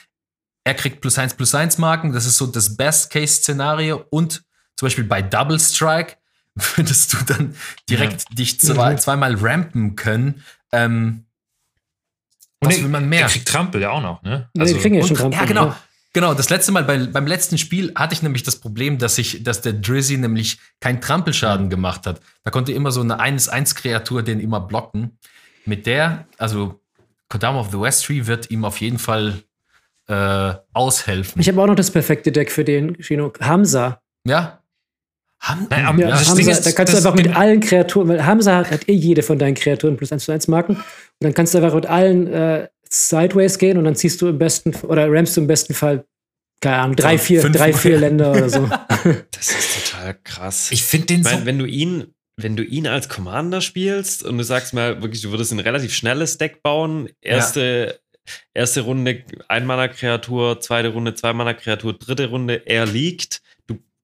er kriegt plus 1 plus 1 Marken, das ist so das Best-Case-Szenario und zum Beispiel bei Double Strike <laughs> würdest du dann direkt ja. dich zwei, zweimal rampen können, ähm, und was will man mehr? Er kriegt Trampel ja auch noch, ne? Also, nee, kriegen ja schon Trampel. Ja, genau. Ja. Genau, das letzte Mal bei, beim letzten Spiel hatte ich nämlich das Problem, dass ich, dass der Drizzy nämlich keinen Trampelschaden gemacht hat. Da konnte immer so eine 1-1-Kreatur den immer blocken. Mit der, also Kodama of the West Tree wird ihm auf jeden Fall äh, aushelfen. Ich habe auch noch das perfekte Deck für den, Shino. Hamza. Ja, Ham ja, ja, Hamza, ist, da kannst du einfach mit allen Kreaturen, weil Hamza hat, hat eh jede von deinen Kreaturen plus 1 zu 1 Marken. Und dann kannst du einfach mit allen äh, Sideways gehen und dann ziehst du im besten oder rammst du im besten Fall, keine Ahnung, drei, vier, drei, vier Länder oder so. <laughs> Das ist total krass. Ich finde den ich mein, so. Wenn du ihn, wenn du ihn als Commander spielst und du sagst mal wirklich, du würdest ein relativ schnelles Deck bauen, erste, ja. erste Runde Ein-Mana-Kreatur, zweite Runde Zwei-Mana-Kreatur, dritte Runde er liegt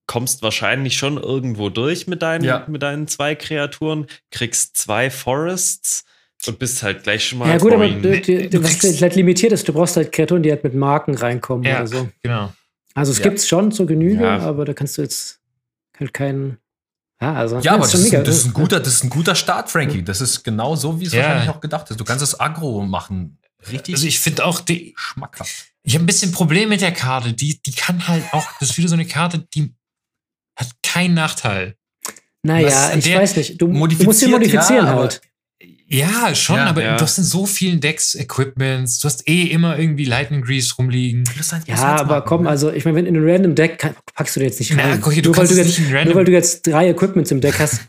kommst wahrscheinlich schon irgendwo durch mit deinen, ja. mit deinen zwei Kreaturen, kriegst zwei Forests und bist halt gleich schon mal. Ja, gut, aber du, du, du was halt limitiert ist, du brauchst halt Kreaturen, die halt mit Marken reinkommen ja, oder so. Genau. Also es ja. gibt's schon zur Genüge, ja. aber da kannst du jetzt halt keinen. Ja, also, ja, aber das ist, das, ist ein guter, das ist ein guter Start, Frankie. Das ist genau so, wie es wahrscheinlich auch gedacht ist. Du kannst es aggro machen. Richtig. Also ich finde auch die schmackhaft. Ich habe ein bisschen Problem mit der Karte. Die, die kann halt auch, das ist wieder so eine Karte, die hat keinen Nachteil. Naja, ich weiß nicht. Du, du musst sie modifizieren ja, halt. Ja, schon, ja, aber ja. du hast in so vielen Decks Equipments, du hast eh immer irgendwie Lightning Grease rumliegen. Halt, ja, aber komm, ne? also ich meine, wenn in einem random Deck kann, packst du dir jetzt nicht rein. Na, hier, du nur, weil du jetzt, nur weil du jetzt drei Equipments im Deck hast,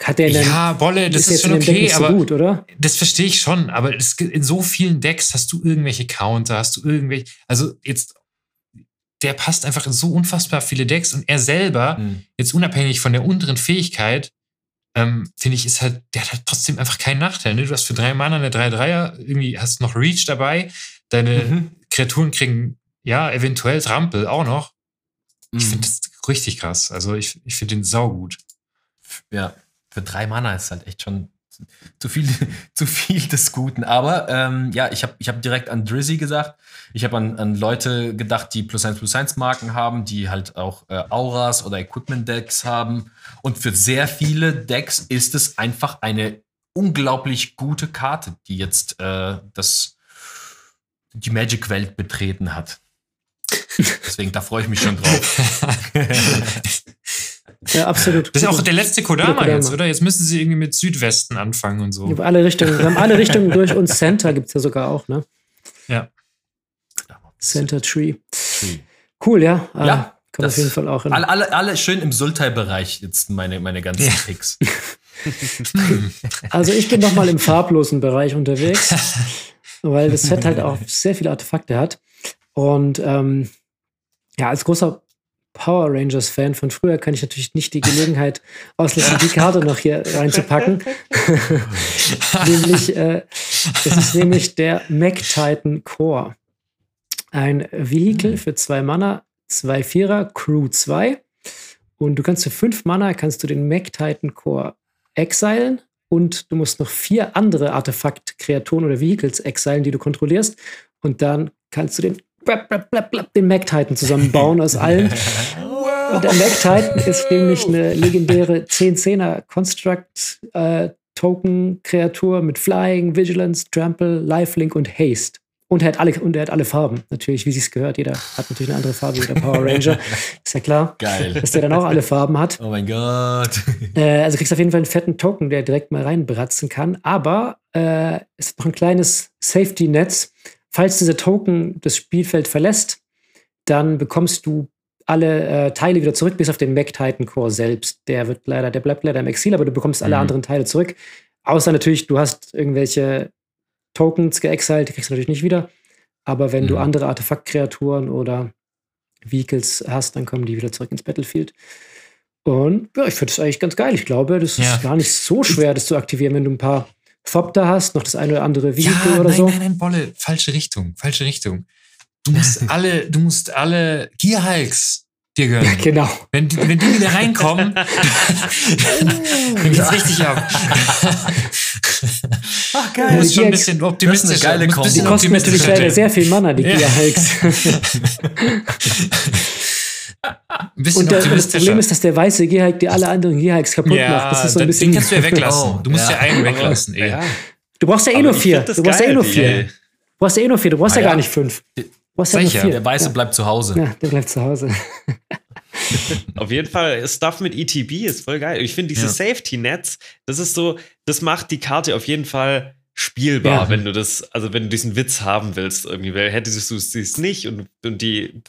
hat der dann, Ja, Bolle, das ist, ist schon okay, aber so gut, oder? Das verstehe ich schon, aber es, in so vielen Decks hast du irgendwelche Counter, hast du irgendwelche, also jetzt der passt einfach in so unfassbar viele Decks und er selber, mhm. jetzt unabhängig von der unteren Fähigkeit, ähm, finde ich, ist halt, der hat halt trotzdem einfach keinen Nachteil. Ne? Du hast für drei Mana eine 3-3er, irgendwie hast noch Reach dabei, deine mhm. Kreaturen kriegen, ja, eventuell Trampel auch noch. Mhm. Ich finde das richtig krass. Also ich, ich finde den saugut. Ja, für drei Mana ist halt echt schon zu viel, <laughs> zu viel des Guten. Aber ähm, ja, ich habe ich hab direkt an Drizzy gesagt. Ich habe an, an Leute gedacht, die plus 1 plus 1 Marken haben, die halt auch äh, Auras oder Equipment Decks haben. Und für sehr viele Decks ist es einfach eine unglaublich gute Karte, die jetzt äh, das, die Magic-Welt betreten hat. <laughs> Deswegen, da freue ich mich schon drauf. <laughs> Ja, absolut. Das ist auch der letzte Kodama, Kodama, jetzt, oder? Jetzt müssen sie irgendwie mit Südwesten anfangen und so. Wir alle Richtungen, wir haben alle Richtungen durch und Center gibt es ja sogar auch, ne? Ja. Center Tree. Tree. Cool, ja. Ah, ja. Kann auf jeden Fall auch. Alle, alle, alle schön im Sultai-Bereich jetzt meine, meine ganzen ja. Picks. <laughs> <laughs> also ich bin noch mal im farblosen Bereich unterwegs, weil das Set halt auch sehr viele Artefakte hat. Und ähm, ja, als großer Power Rangers-Fan von früher kann ich natürlich nicht die Gelegenheit <laughs> auslassen, die Karte noch hier reinzupacken. <laughs> nämlich, äh, es ist nämlich der Mech Titan Core. Ein Vehikel für zwei Mana, zwei Vierer, Crew 2. Und du kannst für fünf Mana kannst du den Mech Titan Core exilen und du musst noch vier andere Artefakt-Kreaturen oder Vehicles exilen, die du kontrollierst. Und dann kannst du den den Mac Titan zusammenbauen aus allen. der Mac Titan ist nämlich eine legendäre 10-10er Construct äh, Token Kreatur mit Flying, Vigilance, Trample, Lifelink und Haste. Und er hat alle, und er hat alle Farben, natürlich, wie sie es gehört. Jeder hat natürlich eine andere Farbe wie der Power Ranger. ist ja klar. Geil. Dass der dann auch alle Farben hat. Oh mein Gott. Äh, also kriegst du auf jeden Fall einen fetten Token, der direkt mal reinbratzen kann. Aber äh, es ist noch ein kleines Safety-Netz. Falls dieser Token das Spielfeld verlässt, dann bekommst du alle äh, Teile wieder zurück, bis auf den Mac Titan Core selbst. Der wird leider, der bleibt leider im Exil, aber du bekommst alle mhm. anderen Teile zurück. Außer natürlich, du hast irgendwelche Tokens geexiled, die kriegst du natürlich nicht wieder. Aber wenn mhm. du andere Artefaktkreaturen oder Vehicles hast, dann kommen die wieder zurück ins Battlefield. Und ja, ich finde das eigentlich ganz geil. Ich glaube, das ja. ist gar nicht so schwer, das zu aktivieren, wenn du ein paar Fopter hast, noch das eine oder andere Vehicle ja, oder nein, so. Nein, nein, Bolle, falsche Richtung, falsche Richtung. Du musst <laughs> alle, du musst alle Gear Hulks dir gönnen. Ja, genau. Wenn, wenn die wieder reinkommen, <laughs> <laughs> dann geht's richtig ab. Ach geil. Du musst schon ein bisschen optimistisch sein. Die kosten natürlich leider sehr viel Mana, die ja. Gear Hulks. und der, das Problem ist, dass der weiße Gearhike dir alle anderen Gearhikes kaputt ja, macht. Das ist so ein bisschen den kannst du ja weglassen. <laughs> Oh, du musst ja, ja einen weglassen. Ja. Du brauchst ja eh nur vier. Du brauchst ja eh nur vier. Du brauchst ja eh nur vier. Du brauchst ah, ja gar nicht fünf. Du brauchst ja nur vier. Der weiße bleibt zu Hause. Ja, der bleibt zu Hause. <laughs> Auf jeden Fall, Stuff mit ETB ist voll geil. Ich finde, diese Safety-Nets, das ist so, das macht die Karte auf jeden Fall spielbar, ja. wenn du das, also wenn du diesen Witz haben willst, irgendwie, weil hättest du es nicht und, und die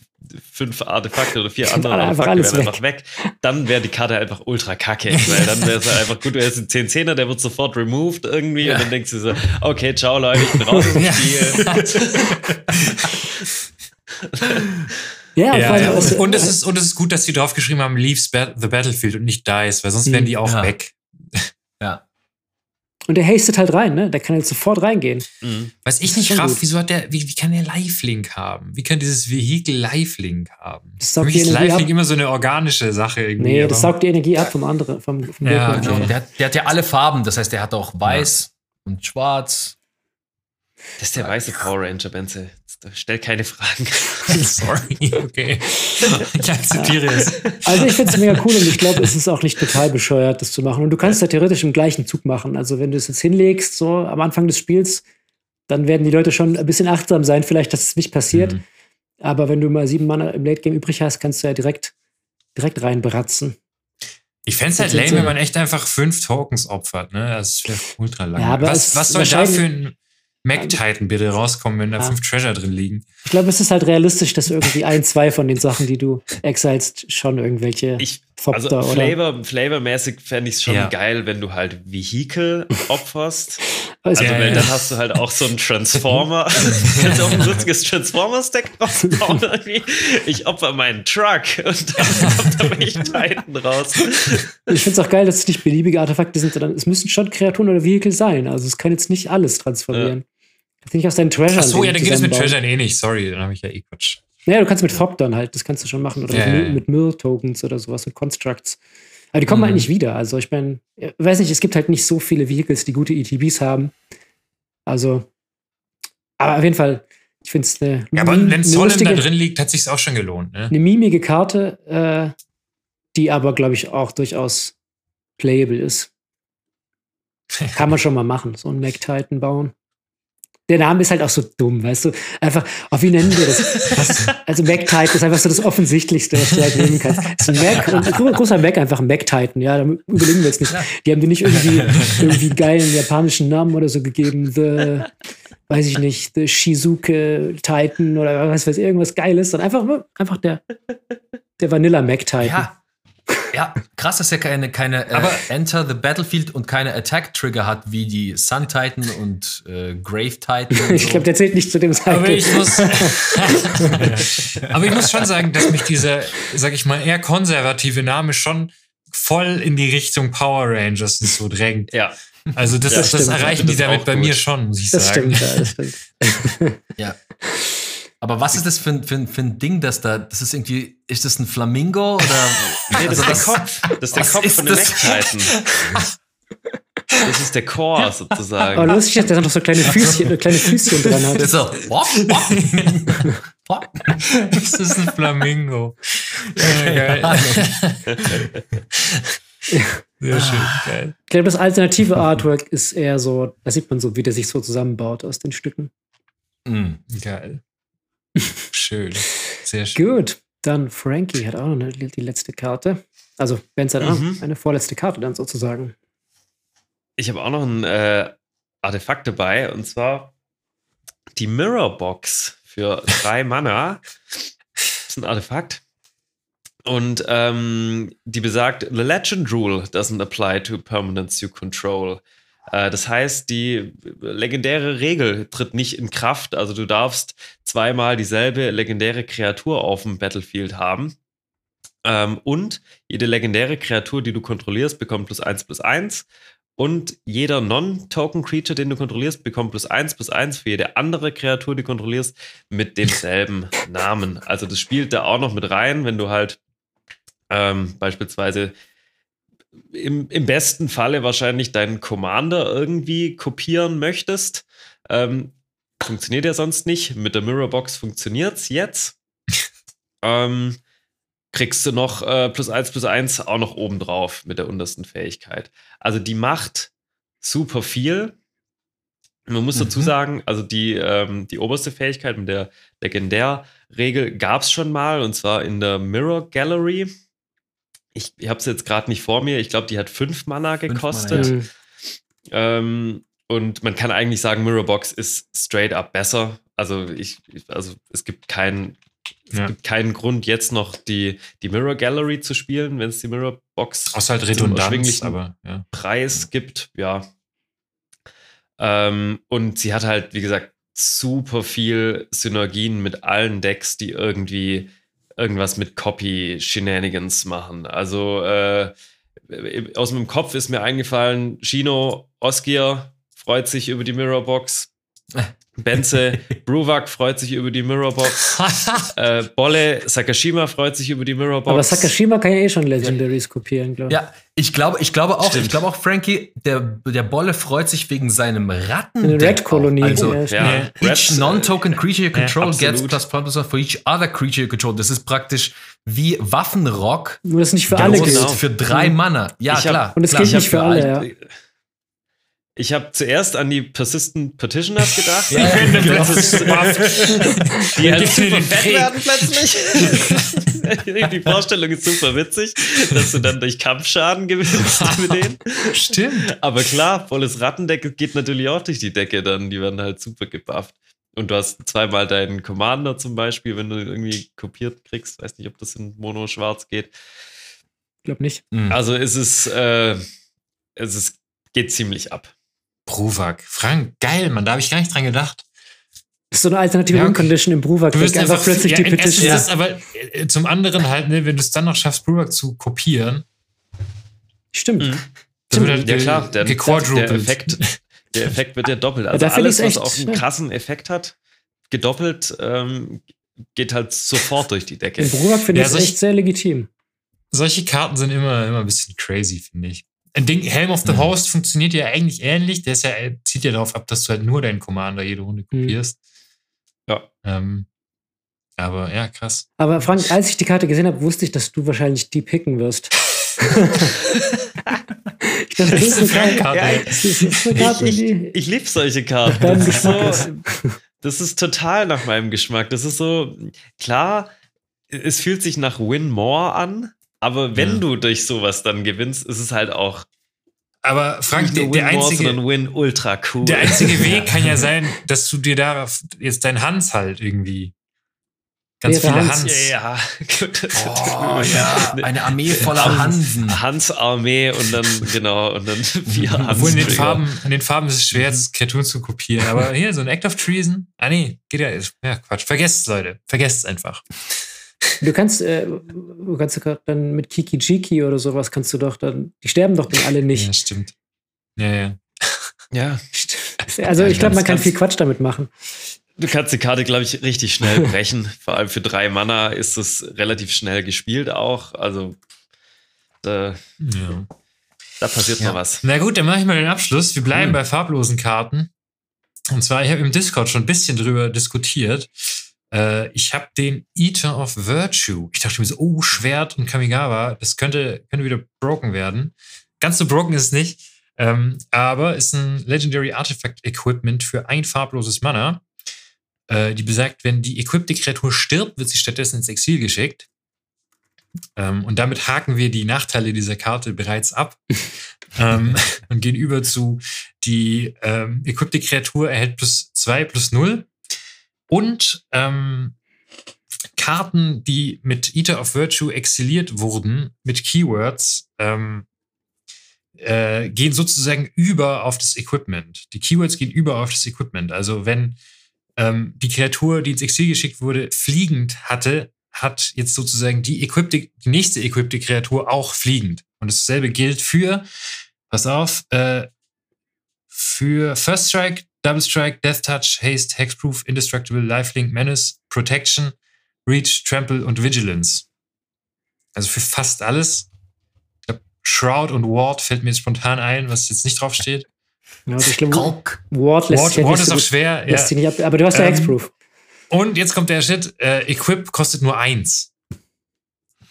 fünf Artefakte oder vier <laughs> andere Artefakte wären weg. einfach weg, dann wäre die Karte einfach ultra kacke, weil dann wäre es halt einfach gut, du hast einen 10 10 er der wird sofort removed irgendwie ja. und dann denkst du so, okay, ciao Leute, ich bin raus aus dem Spiel. <laughs> Ja, ja, ja. Und, es <laughs> ist, und es ist gut, dass sie draufgeschrieben haben, leaves the battlefield und nicht dies, weil sonst wären die auch weg. Und der hastet halt rein, ne? Der kann jetzt sofort reingehen. Mhm. Was ich nicht raff, wieso hat der, wie, wie kann der Live-Link haben? Wie kann dieses Vehikel Live-Link haben? Das Für mich ist Live-Link immer so eine organische Sache irgendwie. Nee, das saugt die Energie ab vom anderen. Vom, vom ja, genau. Der, hat, der hat ja alle Farben, das heißt, der hat auch weiß ja. und schwarz. Das ist der weiße Power Ranger, Benze. Stell keine Fragen. <laughs> <laughs> Sorry, okay. Ich akzeptiere es. Also ich finde es mega cool und ich glaube, es ist auch nicht total bescheuert, das zu machen. Und du kannst ja theoretisch im gleichen Zug machen. Also wenn du es jetzt hinlegst, so am Anfang des Spiels, dann werden die Leute schon ein bisschen achtsam sein, vielleicht, dass es nicht passiert. Mhm. Aber wenn du mal sieben Mann im Late Game übrig hast, kannst du ja direkt, direkt reinbratzen. Ich fände es halt lame, wenn man echt einfach fünf Tokens opfert, ne? Das wäre ultra lang. Ja, was, was soll da für ein Mac Titan bitte rauskommen, wenn da ja. fünf Treasure drin liegen. Ich glaube, es ist halt realistisch, dass irgendwie ein, zwei von den Sachen, die du exilst, schon irgendwelche ich, also Flavor, Flavormäßig fände ich es schon ja. geil, wenn du halt Vehikel <laughs> opferst. also, ja, weil dann hast du halt auch so einen Transformer. <laughs> Kannst auch ein lustiges Transformer-Stack <laughs> rausbauen. ich opfer meinen Truck und dann kommt da welche Titan raus. Ich finde es auch geil, dass es nicht beliebige Artefakte sind, sondern es müssen schon Kreaturen oder Vehikel sein. Also es kann jetzt nicht alles transformieren. Kannst nicht aus deinen Treasure. Ach so, ja, dann geht es mit Treasure eh nicht. Sorry, dann habe ich ja eh Quatsch. Naja, du kannst mit Fop dann halt, das kannst du schon machen. Oder ja, mit, mit Mill-Tokens oder sowas, mit Constructs. Aber die kommen mhm. halt nicht wieder. Also ich meine, weiß nicht, es gibt halt nicht so viele Vehicles, die gute ETBs haben. Also, aber auf jeden Fall, ich finde es eine. Ja, aber wenn Solemn da drin liegt, hat sich auch schon gelohnt. Ne? Eine mimige Karte, äh, die aber, glaube ich, auch durchaus playable ist. <laughs> Kann man schon mal machen, so einen Mac Titan bauen der Name ist halt auch so dumm, weißt du? Einfach, oh, wie nennen wir das? Was, also Mac-Titan ist einfach so das Offensichtlichste, was du halt nehmen kannst. Das ist ein Mac, ein großer Mac, einfach ein Mac-Titan, ja, da überlegen wir jetzt nicht. Die haben dir nicht irgendwie, irgendwie geilen japanischen Namen oder so gegeben, The, weiß ich nicht, The Shizuke Titan oder was weiß ich, irgendwas Geiles, sondern einfach, einfach der, der Vanilla Mac-Titan. Ja. Ja, krass, dass er keine, keine äh, Enter the Battlefield und keine Attack-Trigger hat, wie die Sun Titan und äh, Grave Titan. <laughs> ich so. glaube, der zählt nicht zu dem Cycle. Aber ich, muss, <laughs> <laughs> aber ich muss schon sagen, dass mich dieser, sag ich mal, eher konservative Name schon voll in die Richtung Power Rangers und so drängt. Ja. Also das, ja, das, das erreichen die damit bei mir schon, muss ich das sagen. Stimmt, ja, das stimmt. ja. Aber was ist das für ein, für, für ein Ding, das da, das ist irgendwie, ist das ein Flamingo oder? <laughs> nee, das ist der Kopf. Das ist der Kopf ist von den Eckzeiten. Das ist der Core sozusagen. Aber lustig, dass der noch so kleine Füßchen, kleine Füßchen dran hat. Das ist so, wop, <laughs> wop. das ist ein Flamingo. Ja, geil. Sehr schön, geil. Ich glaube, das alternative Artwork ist eher so, da sieht man so, wie der sich so zusammenbaut aus den Stücken. Mm, geil. Schön. Sehr schön. Gut, dann Frankie hat auch noch eine, die letzte Karte. Also, Ben hat auch mhm. eine vorletzte Karte dann sozusagen. Ich habe auch noch ein äh, Artefakt dabei und zwar die Mirror Box für drei <laughs> Mana. Das ist ein Artefakt. Und ähm, die besagt, the legend rule doesn't apply to permanents you control. Äh, das heißt, die legendäre Regel tritt nicht in Kraft. Also du darfst zweimal dieselbe legendäre Kreatur auf dem Battlefield haben. Ähm, und jede legendäre Kreatur, die du kontrollierst, bekommt plus eins plus eins. Und jeder Non-Token-Creature, den du kontrollierst, bekommt plus eins plus eins für jede andere Kreatur, die du kontrollierst, mit demselben Namen. Also das spielt da auch noch mit rein, wenn du halt ähm, beispielsweise im, im besten Falle wahrscheinlich deinen Commander irgendwie kopieren möchtest. Ähm, funktioniert ja sonst nicht. Mit der Mirrorbox funktioniert es jetzt. <laughs> ähm, kriegst du noch äh, plus eins plus eins auch noch oben drauf mit der untersten Fähigkeit. Also die macht super viel. Man muss mhm. dazu sagen, also die, ähm, die oberste Fähigkeit mit der Legendärregel gab es schon mal und zwar in der Mirror Gallery ich, ich habe es jetzt gerade nicht vor mir, ich glaube, die hat fünf Mana gekostet. Fünf Mana, ja. ähm, und man kann eigentlich sagen, Mirrorbox ist straight up besser. Also ich, also es gibt keinen, es ja. gibt keinen Grund, jetzt noch die, die Mirror Gallery zu spielen, wenn es die Mirrorbox Aus halt Redundanz, aber ja. Preis gibt, ja. Ähm, und sie hat halt, wie gesagt, super viel Synergien mit allen Decks, die irgendwie irgendwas mit Copy-Shenanigans machen. Also äh, aus meinem Kopf ist mir eingefallen, Shino Oskier freut sich über die Mirrorbox. Benze Bruwak freut sich über die Mirrorbox. <laughs> äh, Bolle Sakashima freut sich über die Mirrorbox. Aber Sakashima kann ja eh schon Legendaries kopieren, glaube ich. Ja, ich glaube, ich glaube auch, Stimmt. ich glaube auch, Frankie, der, der Bolle freut sich wegen seinem Ratten. Red-Kolonie. Also, ja, ja. each non-token creature you control ja, gets plus plus for each other creature you control. Das ist praktisch wie Waffenrock. Nur das nicht für alle gilt. Für drei mhm. Mana. Ja, klar. Und es gilt nicht für alle, ja. Ich habe zuerst an die Persistent Petitioners gedacht. <laughs> ja, ja, genau. die halt super fett werden plötzlich. <laughs> die Vorstellung ist super witzig, dass du dann durch Kampfschaden gewinnst <laughs> mit denen. Stimmt. Aber klar, volles Rattendeck geht natürlich auch durch die Decke dann. Die werden halt super gebufft. Und du hast zweimal deinen Commander zum Beispiel, wenn du irgendwie kopiert kriegst. Weiß nicht, ob das in Mono schwarz geht. Ich glaube nicht. Also es ist, äh, es ist, geht ziemlich ab. Bruwak. Frank, geil, Mann, da habe ich gar nicht dran gedacht. Das ist so eine alternative ja, okay. Uncondition im Bruwak. Du wirst einfach, plötzlich ja, die Petition. Das, aber äh, zum anderen halt, ne, wenn du es dann noch schaffst, Bruwak zu kopieren. Stimmt. Mhm. Stimmt. Halt ja klar, der, der, Effekt, der Effekt wird ja doppelt. Also alles, was auch einen krassen Effekt hat, gedoppelt, ähm, geht halt sofort durch die Decke. Im Bruwak finde ich ja, echt sehr legitim. Solche Karten sind immer, immer ein bisschen crazy, finde ich. Ein Ding, Helm of the mhm. Host funktioniert ja eigentlich ähnlich. Der ist ja, zieht ja darauf ab, dass du halt nur deinen Commander jede Runde mhm. kopierst. Mhm. Ja. Ähm, aber ja, krass. Aber Frank, als ich die Karte gesehen habe, wusste ich, dass du wahrscheinlich die picken wirst. <laughs> ich dachte, das ist eine Karte. Ja, ich, ist eine Karte ich, ich, ich liebe solche Karten. Das ist, so, das ist total nach meinem Geschmack. Das ist so, klar, es fühlt sich nach Win More an, aber wenn ja. du durch sowas dann gewinnst, ist es halt auch. Aber Frank, der, der einzige Win ultra cool. Der einzige Weg <laughs> kann ja sein, dass du dir da jetzt dein Hans halt irgendwie ganz viele Hans. Hans. Ja, <laughs> oh, ja. Eine Armee voller Hansen. Hans-Armee und dann, genau, und dann <laughs> vier Hans. Obwohl in den Farben, in den Farben ist es schwer, das Cartoon zu kopieren. Aber hier, so ein Act of Treason. Ah, nee, geht ja, ja, Quatsch. Vergesst es, Leute. Vergesst es einfach. Du kannst, äh, du kannst dann mit Kiki Jiki oder sowas kannst du doch dann, die sterben doch dann alle nicht. Ja, stimmt. Ja, ja. Ja. <laughs> Also ich glaube, man kann viel Quatsch damit machen. Du kannst die Karte, glaube ich, richtig schnell <laughs> brechen. Vor allem für drei Mana ist es relativ schnell gespielt auch. Also da, ja. da passiert ja. mal was. Na gut, dann mache ich mal den Abschluss. Wir bleiben hm. bei farblosen Karten. Und zwar, ich habe im Discord schon ein bisschen drüber diskutiert. Äh, ich habe den Eater of Virtue. Ich dachte mir so, oh, Schwert und Kamigawa, das könnte, könnte wieder broken werden. Ganz so broken ist es nicht, ähm, aber ist ein Legendary Artifact Equipment für ein farbloses Mana. Äh, die besagt, wenn die equipte Kreatur stirbt, wird sie stattdessen ins Exil geschickt. Ähm, und damit haken wir die Nachteile dieser Karte bereits ab <laughs> ähm, und gehen über zu die ähm, equipte Kreatur erhält plus 2 plus 0 und ähm, Karten, die mit Eater of Virtue exiliert wurden, mit Keywords, ähm, äh, gehen sozusagen über auf das Equipment. Die Keywords gehen über auf das Equipment. Also wenn ähm, die Kreatur, die ins Exil geschickt wurde, fliegend hatte, hat jetzt sozusagen die, equipte, die nächste equipte Kreatur auch fliegend. Und dasselbe gilt für, pass auf, äh, für First Strike, Double Strike, Death Touch, Haste, Hexproof, Indestructible, Lifelink, Menace, Protection, Reach, Trample und Vigilance. Also für fast alles. Ich glaube, Shroud und Ward fällt mir jetzt spontan ein, was jetzt nicht draufsteht. Ja, also ich glaube, Ward, lässt Ward, Ward ist auch schwer. Ja. Nicht ab, aber du hast ja ähm, Hexproof. Und jetzt kommt der Shit, äh, Equip kostet nur eins.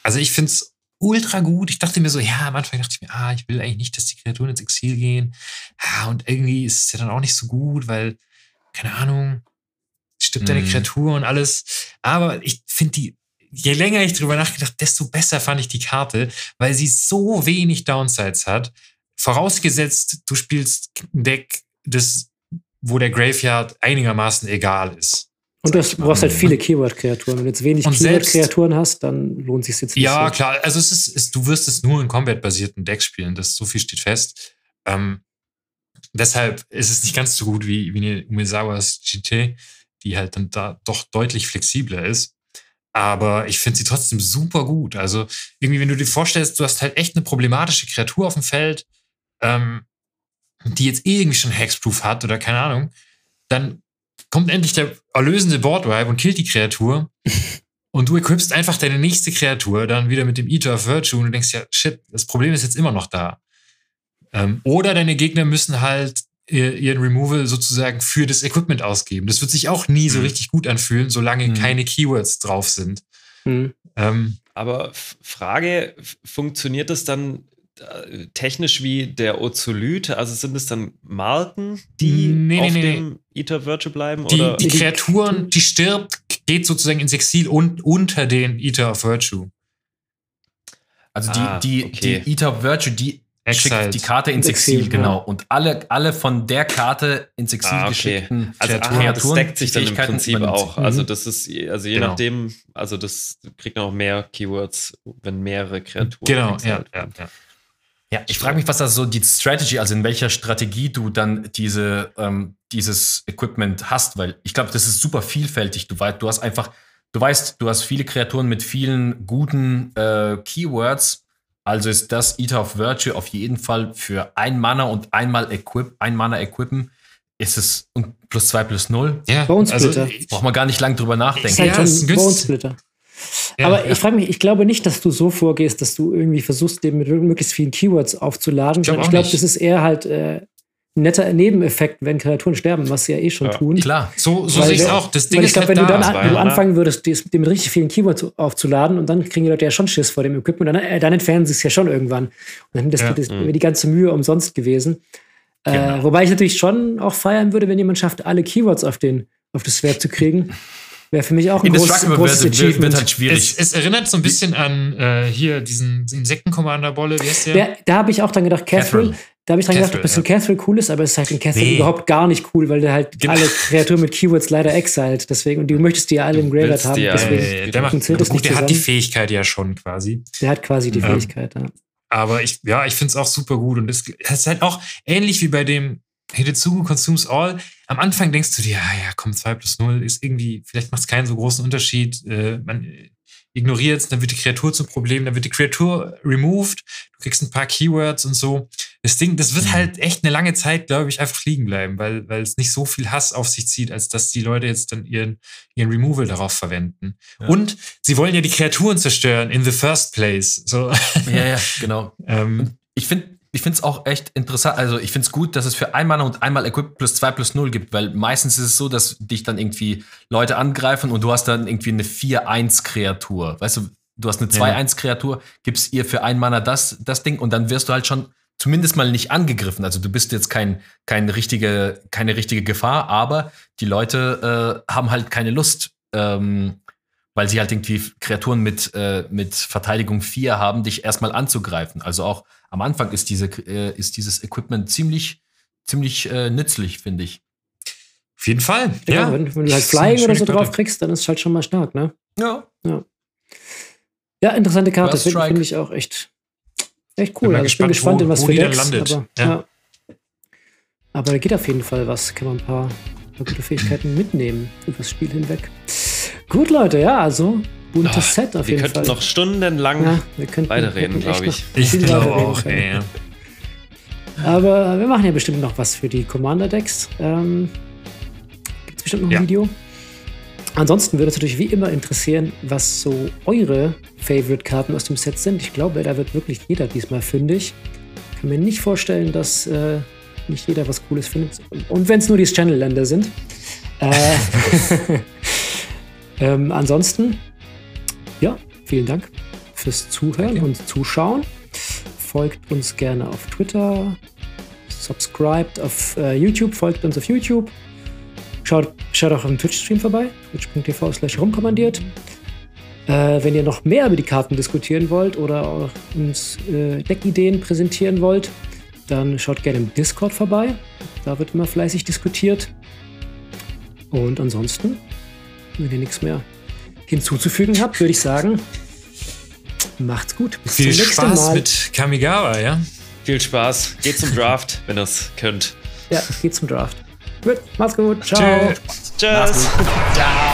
Also ich finde es ultra gut. Ich dachte mir so, ja, am Anfang dachte ich mir, ah, ich will eigentlich nicht, dass die Kreaturen ins Exil gehen. Ja, und irgendwie ist es ja dann auch nicht so gut, weil, keine Ahnung, stirbt deine mhm. Kreatur und alles. Aber ich finde die, je länger ich drüber nachgedacht, desto besser fand ich die Karte, weil sie so wenig Downsides hat. Vorausgesetzt, du spielst ein Deck, das, wo der Graveyard einigermaßen egal ist. Und du brauchst halt viele Keyword-Kreaturen. Wenn du jetzt wenig Keyword-Kreaturen hast, dann lohnt sich jetzt nicht. Ja, so. klar. Also es ist, es, du wirst es nur in Combat-basierten Decks spielen. Das so viel steht fest. Ähm, deshalb ist es nicht ganz so gut wie, wie eine Umezawas GT, die halt dann da doch deutlich flexibler ist. Aber ich finde sie trotzdem super gut. Also irgendwie, wenn du dir vorstellst, du hast halt echt eine problematische Kreatur auf dem Feld, ähm, die jetzt irgendwie schon Hexproof hat oder keine Ahnung, dann kommt endlich der erlösende Boardwipe und killt die Kreatur. <laughs> und du equipst einfach deine nächste Kreatur dann wieder mit dem Eater of Virtue und du denkst ja, shit, das Problem ist jetzt immer noch da. Ähm, oder deine Gegner müssen halt ihren Removal sozusagen für das Equipment ausgeben. Das wird sich auch nie so mhm. richtig gut anfühlen, solange mhm. keine Keywords drauf sind. Mhm. Ähm, Aber Frage, funktioniert das dann technisch wie der Ozolyt? Also sind es dann Marken, die nee, auf nee, dem nee. Ether Virtue bleiben? Die, oder? die Kreaturen, die stirbt, geht sozusagen ins Exil und unter den Ether of Virtue. Also die, ah, die, okay. die Ether of Virtue, die Exiled. schickt die Karte ins Exil, Exil genau. Und alle, alle von der Karte ins Exil ah, okay. geschickten also, Kreaturen, ah, das deckt sich dann im Prinzip auch. Also mhm. das ist, also je genau. nachdem, also das kriegt noch mehr Keywords, wenn mehrere Kreaturen. Genau, ja, ja, ja. Ja, ich frage mich, was da so die Strategy, also in welcher Strategie du dann diese, ähm, dieses Equipment hast, weil ich glaube, das ist super vielfältig. Du, weißt, du hast einfach, du weißt, du hast viele Kreaturen mit vielen guten äh, Keywords. Also ist das Eater of Virtue auf jeden Fall für ein Mana und einmal Equip, ein Mana equippen, ist es und plus zwei plus null. Ja, Bone Splitter. Also, braucht man gar nicht lang drüber nachdenken. Ist halt ja, Bone Splitter. Ja, Aber ja. ich frage mich, ich glaube nicht, dass du so vorgehst, dass du irgendwie versuchst, dem mit möglichst vielen Keywords aufzuladen. Ich glaube, glaub, das ist eher halt äh, ein netter Nebeneffekt, wenn Kreaturen sterben, was sie ja eh schon ja. tun. Klar, so, so sehe ich es auch. Das Ding ich glaube, wenn du dann an, du anfangen würdest, dem mit richtig vielen Keywords aufzuladen und dann kriegen die Leute ja schon Schiss vor dem Equipment, dann, äh, dann entfernen sie es ja schon irgendwann. Und dann das, ja. das, das mhm. die ganze Mühe umsonst gewesen. Äh, genau. Äh, wobei ich natürlich schon auch feiern würde, wenn jemand schafft, alle Keywords auf, den, auf das Schwert zu kriegen. <laughs> Wäre für mich auch ein groß, großes wird, Achievement. Wird halt schwierig. Es, es, erinnert so ein bisschen an äh, hier diesen Insekten-Commander-Bolle, wie heißt der? der da habe ich auch dann gedacht, Catherine. Catherine. Da habe ich dran gedacht, ob ja. Catherine cool ist, aber es ist halt in Catherine nee. überhaupt gar nicht cool, weil der halt genau. alle Kreaturen mit Keywords leider exiled. Deswegen, und du möchtest die ja alle im Graveyard haben. deswegen ja, der, macht, das gut, der hat die Fähigkeit ja schon quasi. Der hat quasi die ähm, Fähigkeit, ja. Aber ich, ja, ich finde es auch super gut. Und es ist halt auch ähnlich wie bei dem Hidetsugu Consumes All. Am Anfang denkst du dir, ja, ja, komm, 2 plus 0 ist irgendwie, vielleicht macht es keinen so großen Unterschied. Äh, man ignoriert es, dann wird die Kreatur zum Problem, dann wird die Kreatur removed, du kriegst ein paar Keywords und so. Das Ding, das wird mhm. halt echt eine lange Zeit, glaube ich, einfach liegen bleiben, weil, weil es nicht so viel Hass auf sich zieht, als dass die Leute jetzt dann ihren, ihren Removal darauf verwenden. Ja. Und sie wollen ja die Kreaturen zerstören in the first place. So. Ja, ja, <laughs> genau. ähm, ich finde, ich finde es auch echt interessant. Also ich finde es gut, dass es für ein Mana und einmal Equip plus 2 plus 0 gibt, weil meistens ist es so, dass dich dann irgendwie Leute angreifen und du hast dann irgendwie eine 4-1-Kreatur. Weißt du, du hast eine 2-1-Kreatur, gibst ihr für ein Mana das, das Ding und dann wirst du halt schon zumindest mal nicht angegriffen. Also du bist jetzt kein, kein richtige, keine richtige Gefahr, aber die Leute äh, haben halt keine Lust, ähm, weil sie halt irgendwie Kreaturen mit, äh, mit Verteidigung 4 haben, dich erstmal anzugreifen. Also auch am Anfang ist, diese, äh, ist dieses Equipment ziemlich, ziemlich äh, nützlich, finde ich. Auf jeden Fall. Ja, ja. Wenn, wenn, du halt Flying oder so drauf kriegst, dann ist es halt schon mal stark, ne? Ja. Ja, ja interessante Karte. Finde find ich auch echt, echt cool. Also ich bin gespannt, wo, in was für Decks. Landet. Aber, ja. ja. aber da geht auf jeden Fall was. Kann man ein paar, paar gute Fähigkeiten mitnehmen über das Spiel hinweg. Gut, Leute, ja, also buntes Ach, Set auf jeden Fall. Wir könnten noch stundenlang ja, wir könnten, weiterreden, glaube ich. Ich glaube auch, ey. Aber wir machen ja bestimmt noch was für die Commander-Decks. Ähm, Gibt es bestimmt noch ein ja. Video? Ansonsten würde es natürlich wie immer interessieren, was so eure Favorite-Karten aus dem Set sind. Ich glaube, da wird wirklich jeder diesmal fündig. Ich kann mir nicht vorstellen, dass äh, nicht jeder was Cooles findet. Und wenn es nur die Channel-Länder sind. Äh, <laughs> <laughs> ähm, ansonsten ja, vielen Dank fürs Zuhören Danke. und Zuschauen. Folgt uns gerne auf Twitter, subscribt auf äh, YouTube, folgt uns auf YouTube. Schaut, schaut auch dem Twitch-Stream vorbei, twitch.tv slash rumkommandiert. Äh, wenn ihr noch mehr über die Karten diskutieren wollt oder uns äh, Deckideen präsentieren wollt, dann schaut gerne im Discord vorbei. Da wird immer fleißig diskutiert. Und ansonsten, wenn ihr nichts mehr hinzuzufügen habt, würde ich sagen, macht's gut. Bis Viel zum Spaß Mal. mit Kamigawa, ja? Viel Spaß. Geht zum Draft, wenn ihr es könnt. Ja, geht zum Draft. Gut, macht's gut. Ciao. Tschüss. Tschüss. Ciao.